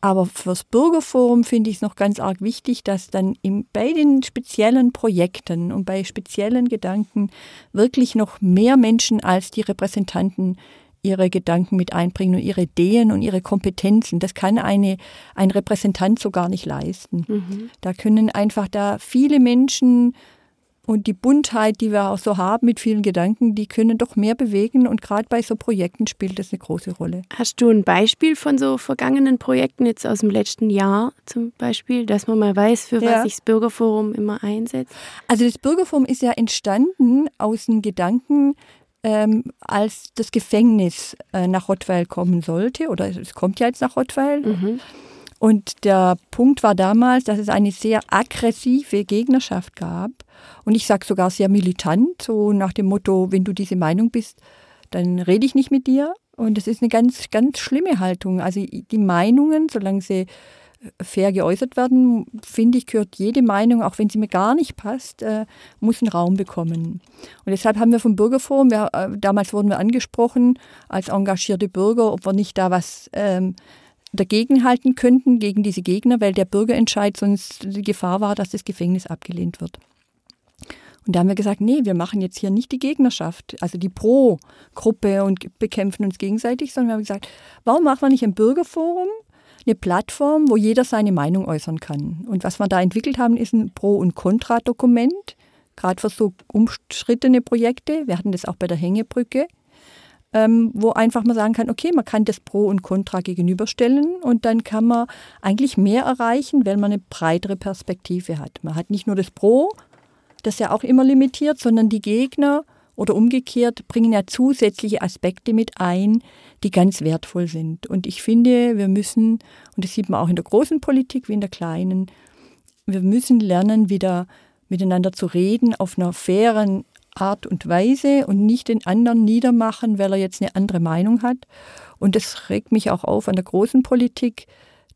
Aber fürs Bürgerforum finde ich es noch ganz arg wichtig, dass dann im, bei den speziellen Projekten und bei speziellen Gedanken wirklich noch mehr Menschen als die Repräsentanten ihre Gedanken mit einbringen und ihre Ideen und ihre Kompetenzen. Das kann eine, ein Repräsentant so gar nicht leisten. Mhm. Da können einfach da viele Menschen und die Buntheit, die wir auch so haben mit vielen Gedanken, die können doch mehr bewegen und gerade bei so Projekten spielt das eine große Rolle. Hast du ein Beispiel von so vergangenen Projekten jetzt aus dem letzten Jahr zum Beispiel, dass man mal weiß, für Ja. was sich das Bürgerforum immer einsetzt? Also das Bürgerforum ist ja entstanden aus dem Gedanken, ähm, als das Gefängnis äh, nach Rottweil kommen sollte, oder es kommt ja jetzt nach Rottweil. Mhm. Und der Punkt war damals, dass es eine sehr aggressive Gegnerschaft gab. Und ich sage sogar sehr militant, so nach dem Motto, wenn du diese Meinung bist, dann rede ich nicht mit dir. Und das ist eine ganz, ganz schlimme Haltung. Also die Meinungen, solange sie fair geäußert werden, finde ich, gehört jede Meinung, auch wenn sie mir gar nicht passt, äh, muss einen Raum bekommen. Und deshalb haben wir vom Bürgerforum, wir, äh, damals wurden wir angesprochen als engagierte Bürger, ob wir nicht da was ähm, dagegen halten könnten, gegen diese Gegner, weil der Bürgerentscheid sonst die Gefahr war, dass das Gefängnis abgelehnt wird. Und da haben wir gesagt, nee, wir machen jetzt hier nicht die Gegnerschaft, also die Pro-Gruppe und bekämpfen uns gegenseitig, sondern wir haben gesagt, warum machen wir nicht ein Bürgerforum, eine Plattform, wo jeder seine Meinung äußern kann. Und was wir da entwickelt haben, ist ein Pro- und Kontra-Dokument, gerade für so umstrittene Projekte. Wir hatten das auch bei der Hängebrücke, ähm, wo einfach man sagen kann, okay, man kann das Pro und Contra gegenüberstellen und dann kann man eigentlich mehr erreichen, weil man eine breitere Perspektive hat. Man hat nicht nur das Pro, das ja auch immer limitiert, sondern die Gegner oder umgekehrt bringen ja zusätzliche Aspekte mit ein, die ganz wertvoll sind. Und ich finde, wir müssen, und das sieht man auch in der großen Politik wie in der kleinen, wir müssen lernen, wieder miteinander zu reden auf einer fairen Art und Weise und nicht den anderen niedermachen, weil er jetzt eine andere Meinung hat. Und das regt mich auch auf an der großen Politik,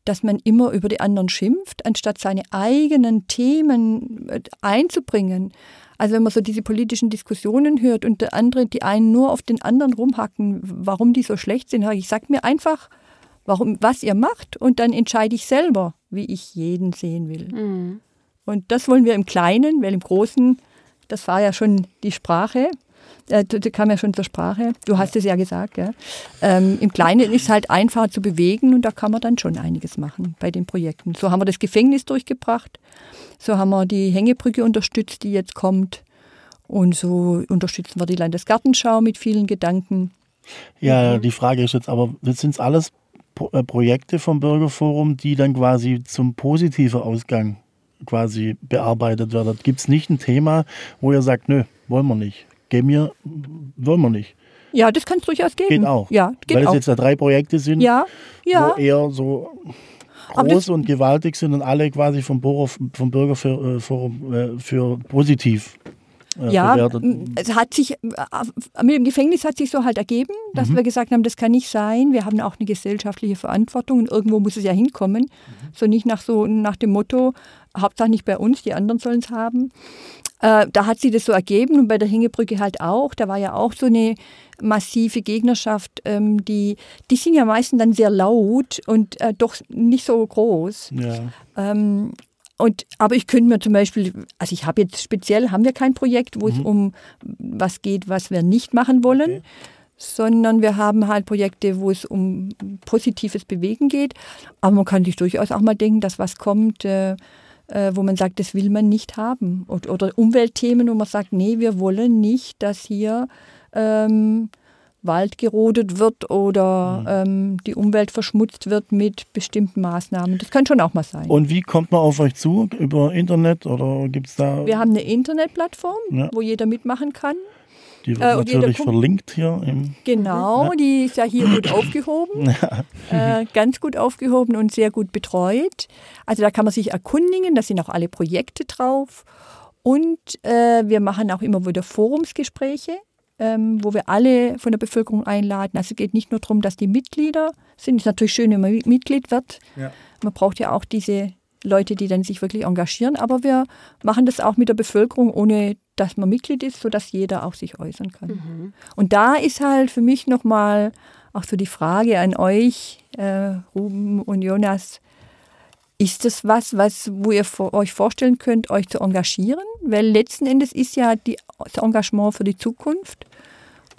dass man immer über die anderen schimpft, anstatt seine eigenen Themen äh, einzubringen. Also wenn man so diese politischen Diskussionen hört und der andere, die einen nur auf den anderen rumhacken, warum die so schlecht sind, ich, sag mir einfach, warum, was ihr macht und dann entscheide ich selber, wie ich jeden sehen will. Mhm. Und das wollen wir im Kleinen, weil im Großen, das war ja schon die Sprache, Äh, das kam ja schon zur Sprache. Du hast es ja gesagt. Ja. Ähm, Im Kleinen ist halt einfacher zu bewegen und da kann man dann schon einiges machen bei den Projekten. So haben wir das Gefängnis durchgebracht. So haben wir die Hängebrücke unterstützt, die jetzt kommt. Und so unterstützen wir die Landesgartenschau mit vielen Gedanken. Ja, die Frage ist jetzt aber, sind alles Pro äh, Projekte vom Bürgerforum, die dann quasi zum positiven Ausgang quasi bearbeitet werden. Gibt es nicht ein Thema, wo ihr sagt, nö, wollen wir nicht. Gehen wir, wollen wir nicht. Ja, das kann es durchaus geben. Geht auch. Ja, geht Weil es auch. jetzt ja drei Projekte sind, ja, ja. wo eher so groß und gewaltig sind und alle quasi vom, Bürger, vom Bürgerforum äh, für positiv äh, Ja, bewertet. es hat sich, äh, mit dem Gefängnis hat sich so halt ergeben, dass Mhm. wir gesagt haben, das kann nicht sein. Wir haben auch eine gesellschaftliche Verantwortung und irgendwo muss es ja hinkommen. So nicht nach so nach dem Motto, Hauptsache nicht bei uns, die anderen sollen es haben. Äh, da hat sich das so ergeben und bei der Hängebrücke halt auch. Da war ja auch so eine massive Gegnerschaft, ähm, die, die sind ja meistens dann sehr laut und äh, doch nicht so groß. Ja. Ähm, und, aber ich könnte mir zum Beispiel, also ich habe jetzt speziell, haben wir kein Projekt, wo es um was geht, was wir nicht machen wollen, sondern wir haben halt Projekte, wo es um positives Bewegen geht. Aber man kann sich durchaus auch mal denken, dass was kommt, äh, wo man sagt, das will man nicht haben. Oder, Umweltthemen, wo man sagt, nee, wir wollen nicht, dass hier ähm, Wald gerodet wird oder ähm, die Umwelt verschmutzt wird mit bestimmten Maßnahmen. Das kann schon auch mal sein. Und wie kommt man auf euch zu? Über Internet oder gibt es da, Wir haben eine Internetplattform, Ja. wo jeder mitmachen kann. Die wird äh, natürlich verlinkt hier im Genau, Ja. die ist ja hier gut *coughs* aufgehoben, äh, ganz gut aufgehoben und sehr gut betreut. Also da kann man sich erkundigen, da sind auch alle Projekte drauf. Und äh, wir machen auch immer wieder Forumsgespräche, ähm, wo wir alle von der Bevölkerung einladen. Also es geht nicht nur darum, dass die Mitglieder sind. Es ist natürlich schön, wenn man Mitglied wird. Ja. Man braucht ja auch diese Leute, die dann sich wirklich engagieren. Aber wir machen das auch mit der Bevölkerung, ohne dass man Mitglied ist, sodass jeder auch sich äußern kann. Und da ist halt für mich nochmal auch so die Frage an euch, äh, Ruben und Jonas, ist das was, was, wo ihr vor, euch vorstellen könnt, euch zu engagieren? Weil letzten Endes ist ja die, das Engagement für die Zukunft.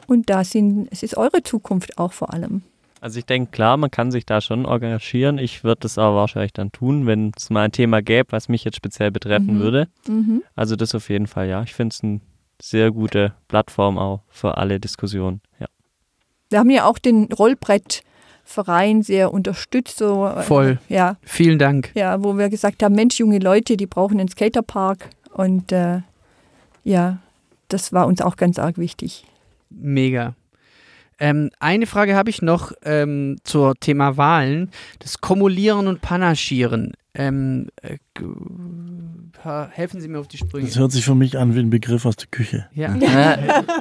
Und da sind, es ist eure Zukunft auch vor allem. Also ich denke, klar, man kann sich da schon engagieren. Ich würde das aber wahrscheinlich dann tun, wenn es mal ein Thema gäbe, was mich jetzt speziell betreffen Mhm. würde. Mhm. Also das auf jeden Fall, ja. Ich finde es eine sehr gute Plattform auch für alle Diskussionen. Ja. Wir haben ja auch den Rollbrettverein sehr unterstützt. So, äh, Voll. Ja, Vielen Dank. ja, wo wir gesagt haben, Mensch, junge Leute, die brauchen einen Skaterpark. Und äh, ja, das war uns auch ganz arg wichtig. Mega. Ähm, eine Frage habe ich noch ähm, zur Thema Wahlen. Das Kumulieren und Panaschieren. Ähm, äh, helfen Sie mir auf die Sprünge. Das hört sich für mich an wie ein Begriff aus der Küche. Ja.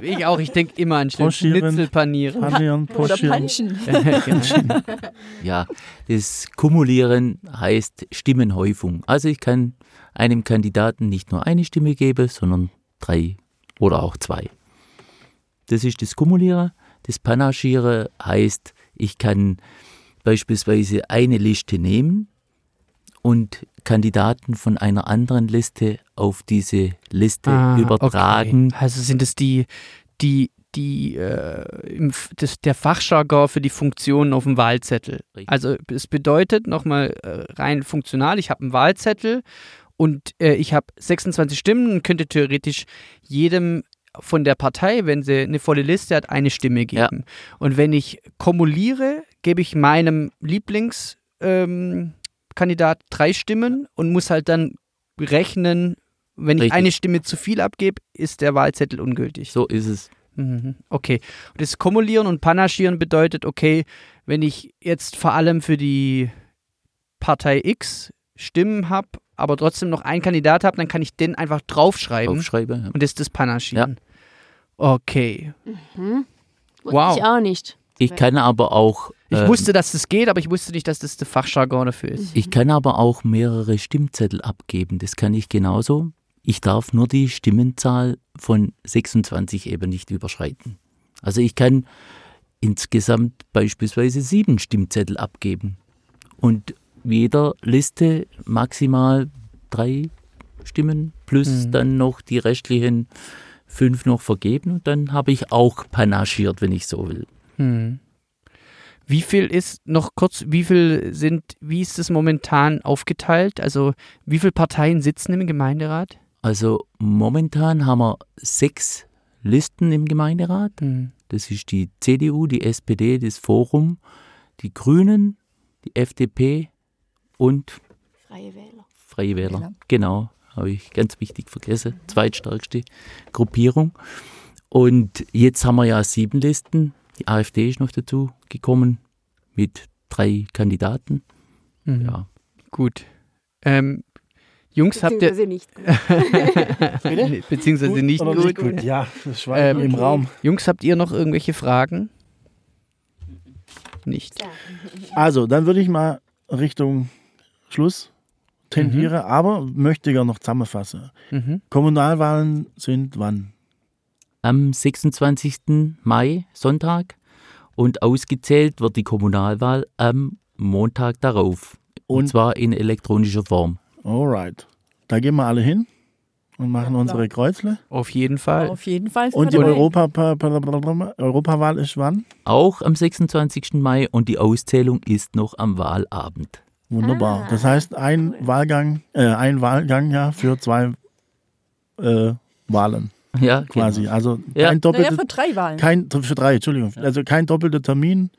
ich auch. Ich denke immer an. Schnitzel panieren. Panieren, Oder. Punchen. *laughs* genau. *laughs* Ja, das Kumulieren heißt Stimmenhäufung. Also ich kann einem Kandidaten nicht nur eine Stimme geben, sondern drei oder auch zwei. Das ist das Kumulieren. Das Panaschieren heißt, ich kann beispielsweise eine Liste nehmen und Kandidaten von einer anderen Liste auf diese Liste Ah, übertragen. Okay. Also sind es die, die, die, äh, das, der Fachjargon für die Funktionen auf dem Wahlzettel. Richtig. Also es bedeutet nochmal äh, rein funktional, ich habe einen Wahlzettel und äh, ich habe 26 Stimmen und könnte theoretisch jedem von der Partei, wenn sie eine volle Liste hat, eine Stimme Ja. geben. Und wenn ich kumuliere, gebe ich meinem Lieblingskandidat ähm, drei Stimmen und muss halt dann rechnen, wenn ich Richtig. eine Stimme zu viel abgebe, ist der Wahlzettel ungültig. So ist es. Mhm. Okay. Und das Kumulieren und Panaschieren bedeutet, okay, wenn ich jetzt vor allem für die Partei X Stimmen habe, aber trotzdem noch einen Kandidat habe, dann kann ich den einfach draufschreiben. Aufschreiben. Ja. Und das ist das Panaschieren. Okay. Mhm. Wusste Wow. ich auch nicht. Ich kann aber auch. Ich ähm, wusste, dass das geht, aber ich wusste nicht, dass das der Fachjargon dafür ist. Ich kann aber auch mehrere Stimmzettel abgeben. Das kann ich genauso. Ich darf nur die Stimmenzahl von 26 eben nicht überschreiten. Also ich kann insgesamt beispielsweise sieben Stimmzettel abgeben und jeder Liste maximal drei Stimmen plus Mhm. dann noch die restlichen fünf noch vergeben und dann habe ich auch panaschiert, wenn ich so will. Hm. Wie viel ist, noch kurz, wie viel sind, wie ist es momentan aufgeteilt? Also wie viele Parteien sitzen im Gemeinderat? Also momentan haben wir sechs Listen im Gemeinderat. Hm. Das ist die CDU, die SPD, das Forum, die Grünen, die FDP und Freie Wähler. Freie Wähler. Wähler. Genau, habe ich ganz wichtig vergessen. Zweitstärkste Gruppierung. Und jetzt haben wir ja sieben Listen. Die AfD ist noch dazu gekommen mit drei Kandidaten. Mhm. Ja. Gut. Ähm, Jungs, habt ihr, Beziehungsweise nicht. *laughs* Bitte? beziehungsweise Gut nicht gut. nicht gut? Ja, das Schweigen Ähm, im Raum. Jungs, habt ihr noch irgendwelche Fragen? Nicht. Also, dann würde ich mal Richtung Schluss tendiere, aber möchte ja noch zusammenfassen. Mhm. Kommunalwahlen sind wann? Am 26. Mai, Sonntag. Und ausgezählt wird die Kommunalwahl am Montag darauf. Und, Und- zwar in elektronischer Form. Alright. Da gehen wir alle hin und machen unsere Kreuzle. Auf jeden Fall. Auf jeden Fall. Und die. Europa, pa- pa- pa- pa- Europawahl ist wann? Auch am 26. Mai und die Auszählung ist noch am Wahlabend. Wunderbar. Ah, das heißt, ein Wahlgang, äh, ein Wahlgang ja für zwei äh, Wahlen Ja, quasi. Genau. Also Ja. kein Naja, doppelter, für drei Wahlen. kein für drei, Entschuldigung. Also kein doppelter Termin.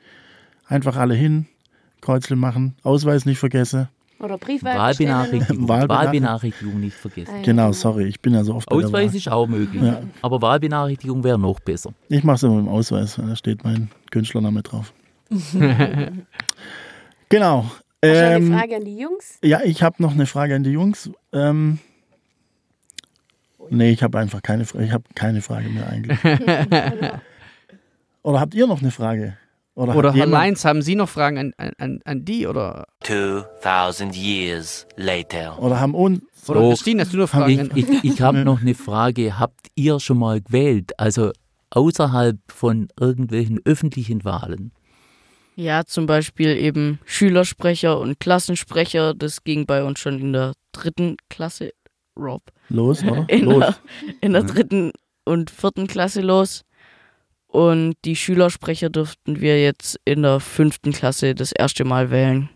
Einfach alle hin, Kreuzle machen, Ausweis nicht vergessen. Oder Briefwahl. *laughs* Wahlbenachrichtigung. Wahlbenachrichtigung. Nicht vergessen. Genau, sorry, ich bin ja so oft bei der Ausweis Wahl. ist auch möglich. Ja. Aber Wahlbenachrichtigung wäre noch besser. Ich mache es immer mit dem Ausweis, weil da steht mein Künstlername drauf. *laughs* genau. Hast du eine Ähm, Frage an die Jungs? Ja, ich habe noch eine Frage an die Jungs. Ähm, nee, ich habe einfach keine, ich habe keine Frage mehr eigentlich. *laughs* Oder habt ihr noch eine Frage? Oder, Oder Herr Leins, haben Sie noch Fragen an, an, an die? Oder, 2000 years later. Oder haben uns. oder So. Christine, hast du noch Ich, Fragen? an, ich, ich habe *laughs* noch eine Frage. Habt ihr schon mal gewählt? Also außerhalb von irgendwelchen öffentlichen Wahlen? Ja, zum Beispiel eben Schülersprecher und Klassensprecher. Das ging bei uns schon in der dritten Klasse, Rob. Los, oder? In, Los. der, in der dritten und vierten Klasse los. Und die Schülersprecher durften wir jetzt in der fünften Klasse das erste Mal wählen.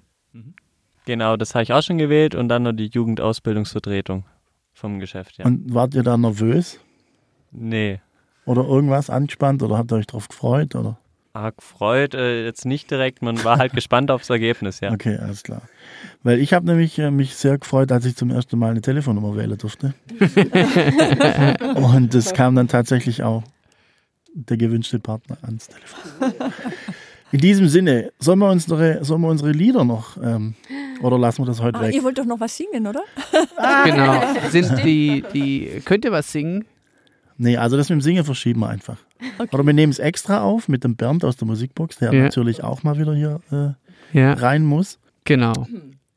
Genau, das habe ich auch schon gewählt und dann noch die Jugendausbildungsvertretung vom Geschäft, ja. Und wart ihr da nervös? nee, Oder irgendwas angespannt? Oder habt ihr euch drauf gefreut? Oder? Ah, gefreut äh, jetzt nicht direkt, man war halt gespannt aufs Ergebnis, ja. Okay, alles klar. Weil ich habe nämlich äh, mich sehr gefreut, als ich zum ersten Mal eine Telefonnummer wählen durfte. *laughs* Und es kam dann tatsächlich auch der gewünschte Partner ans Telefon. In diesem Sinne, sollen wir, unsere, sollen wir unsere Lieder noch, ähm, oder lassen wir das heute Ah, weg? ihr wollt doch noch was singen, oder? genau. Sind die, die, könnt ihr was singen? Nee, also das mit dem Singen verschieben wir einfach. Oder wir nehmen es extra auf mit dem Bernd aus der Musikbox, der Ja. natürlich auch mal wieder hier äh, Ja, rein muss. genau.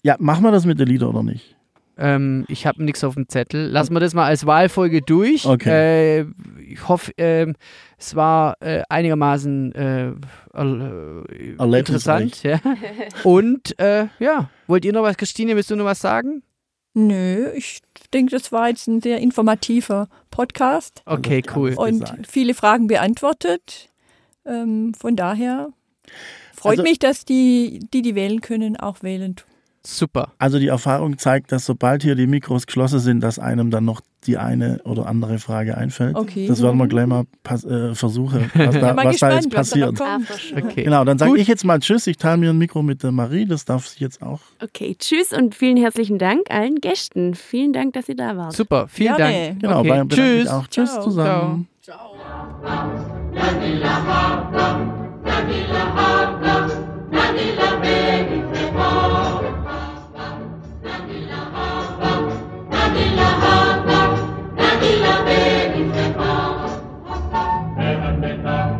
Ja, machen wir das mit den Liedern oder nicht? Ähm, ich habe nichts auf dem Zettel. Lassen wir das mal als Wahlfolge durch. Okay. Äh, ich hoffe, ähm, es war äh, einigermaßen äh, äh, interessant. Ja. *laughs* Und äh, ja, wollt ihr noch was, Christine, willst du noch was sagen? Nö, ich denke, das war jetzt ein sehr informativer Podcast Okay, cool. und gesagt. viele Fragen beantwortet. Ähm, von daher freut Also- mich, dass die, die, die wählen können, auch wählen. Super. Also die Erfahrung zeigt, dass sobald hier die Mikros geschlossen sind, dass einem dann noch die eine oder andere Frage einfällt. Okay. Das werden wir gleich mal pass- äh, versuchen, was da, was da jetzt gespannt, was da noch passiert. kommt. Ah, schön. Okay. Genau, dann sage ich jetzt mal Tschüss. Ich teile mir ein Mikro mit der Marie. Das darf sie jetzt auch. Okay, tschüss und vielen herzlichen Dank allen Gästen. Vielen Dank, dass ihr da wart. Super, vielen Gerne. Dank. Genau, okay. Tschüss. Auch. Tschüss Ciao. zusammen. Ciao. Thank you.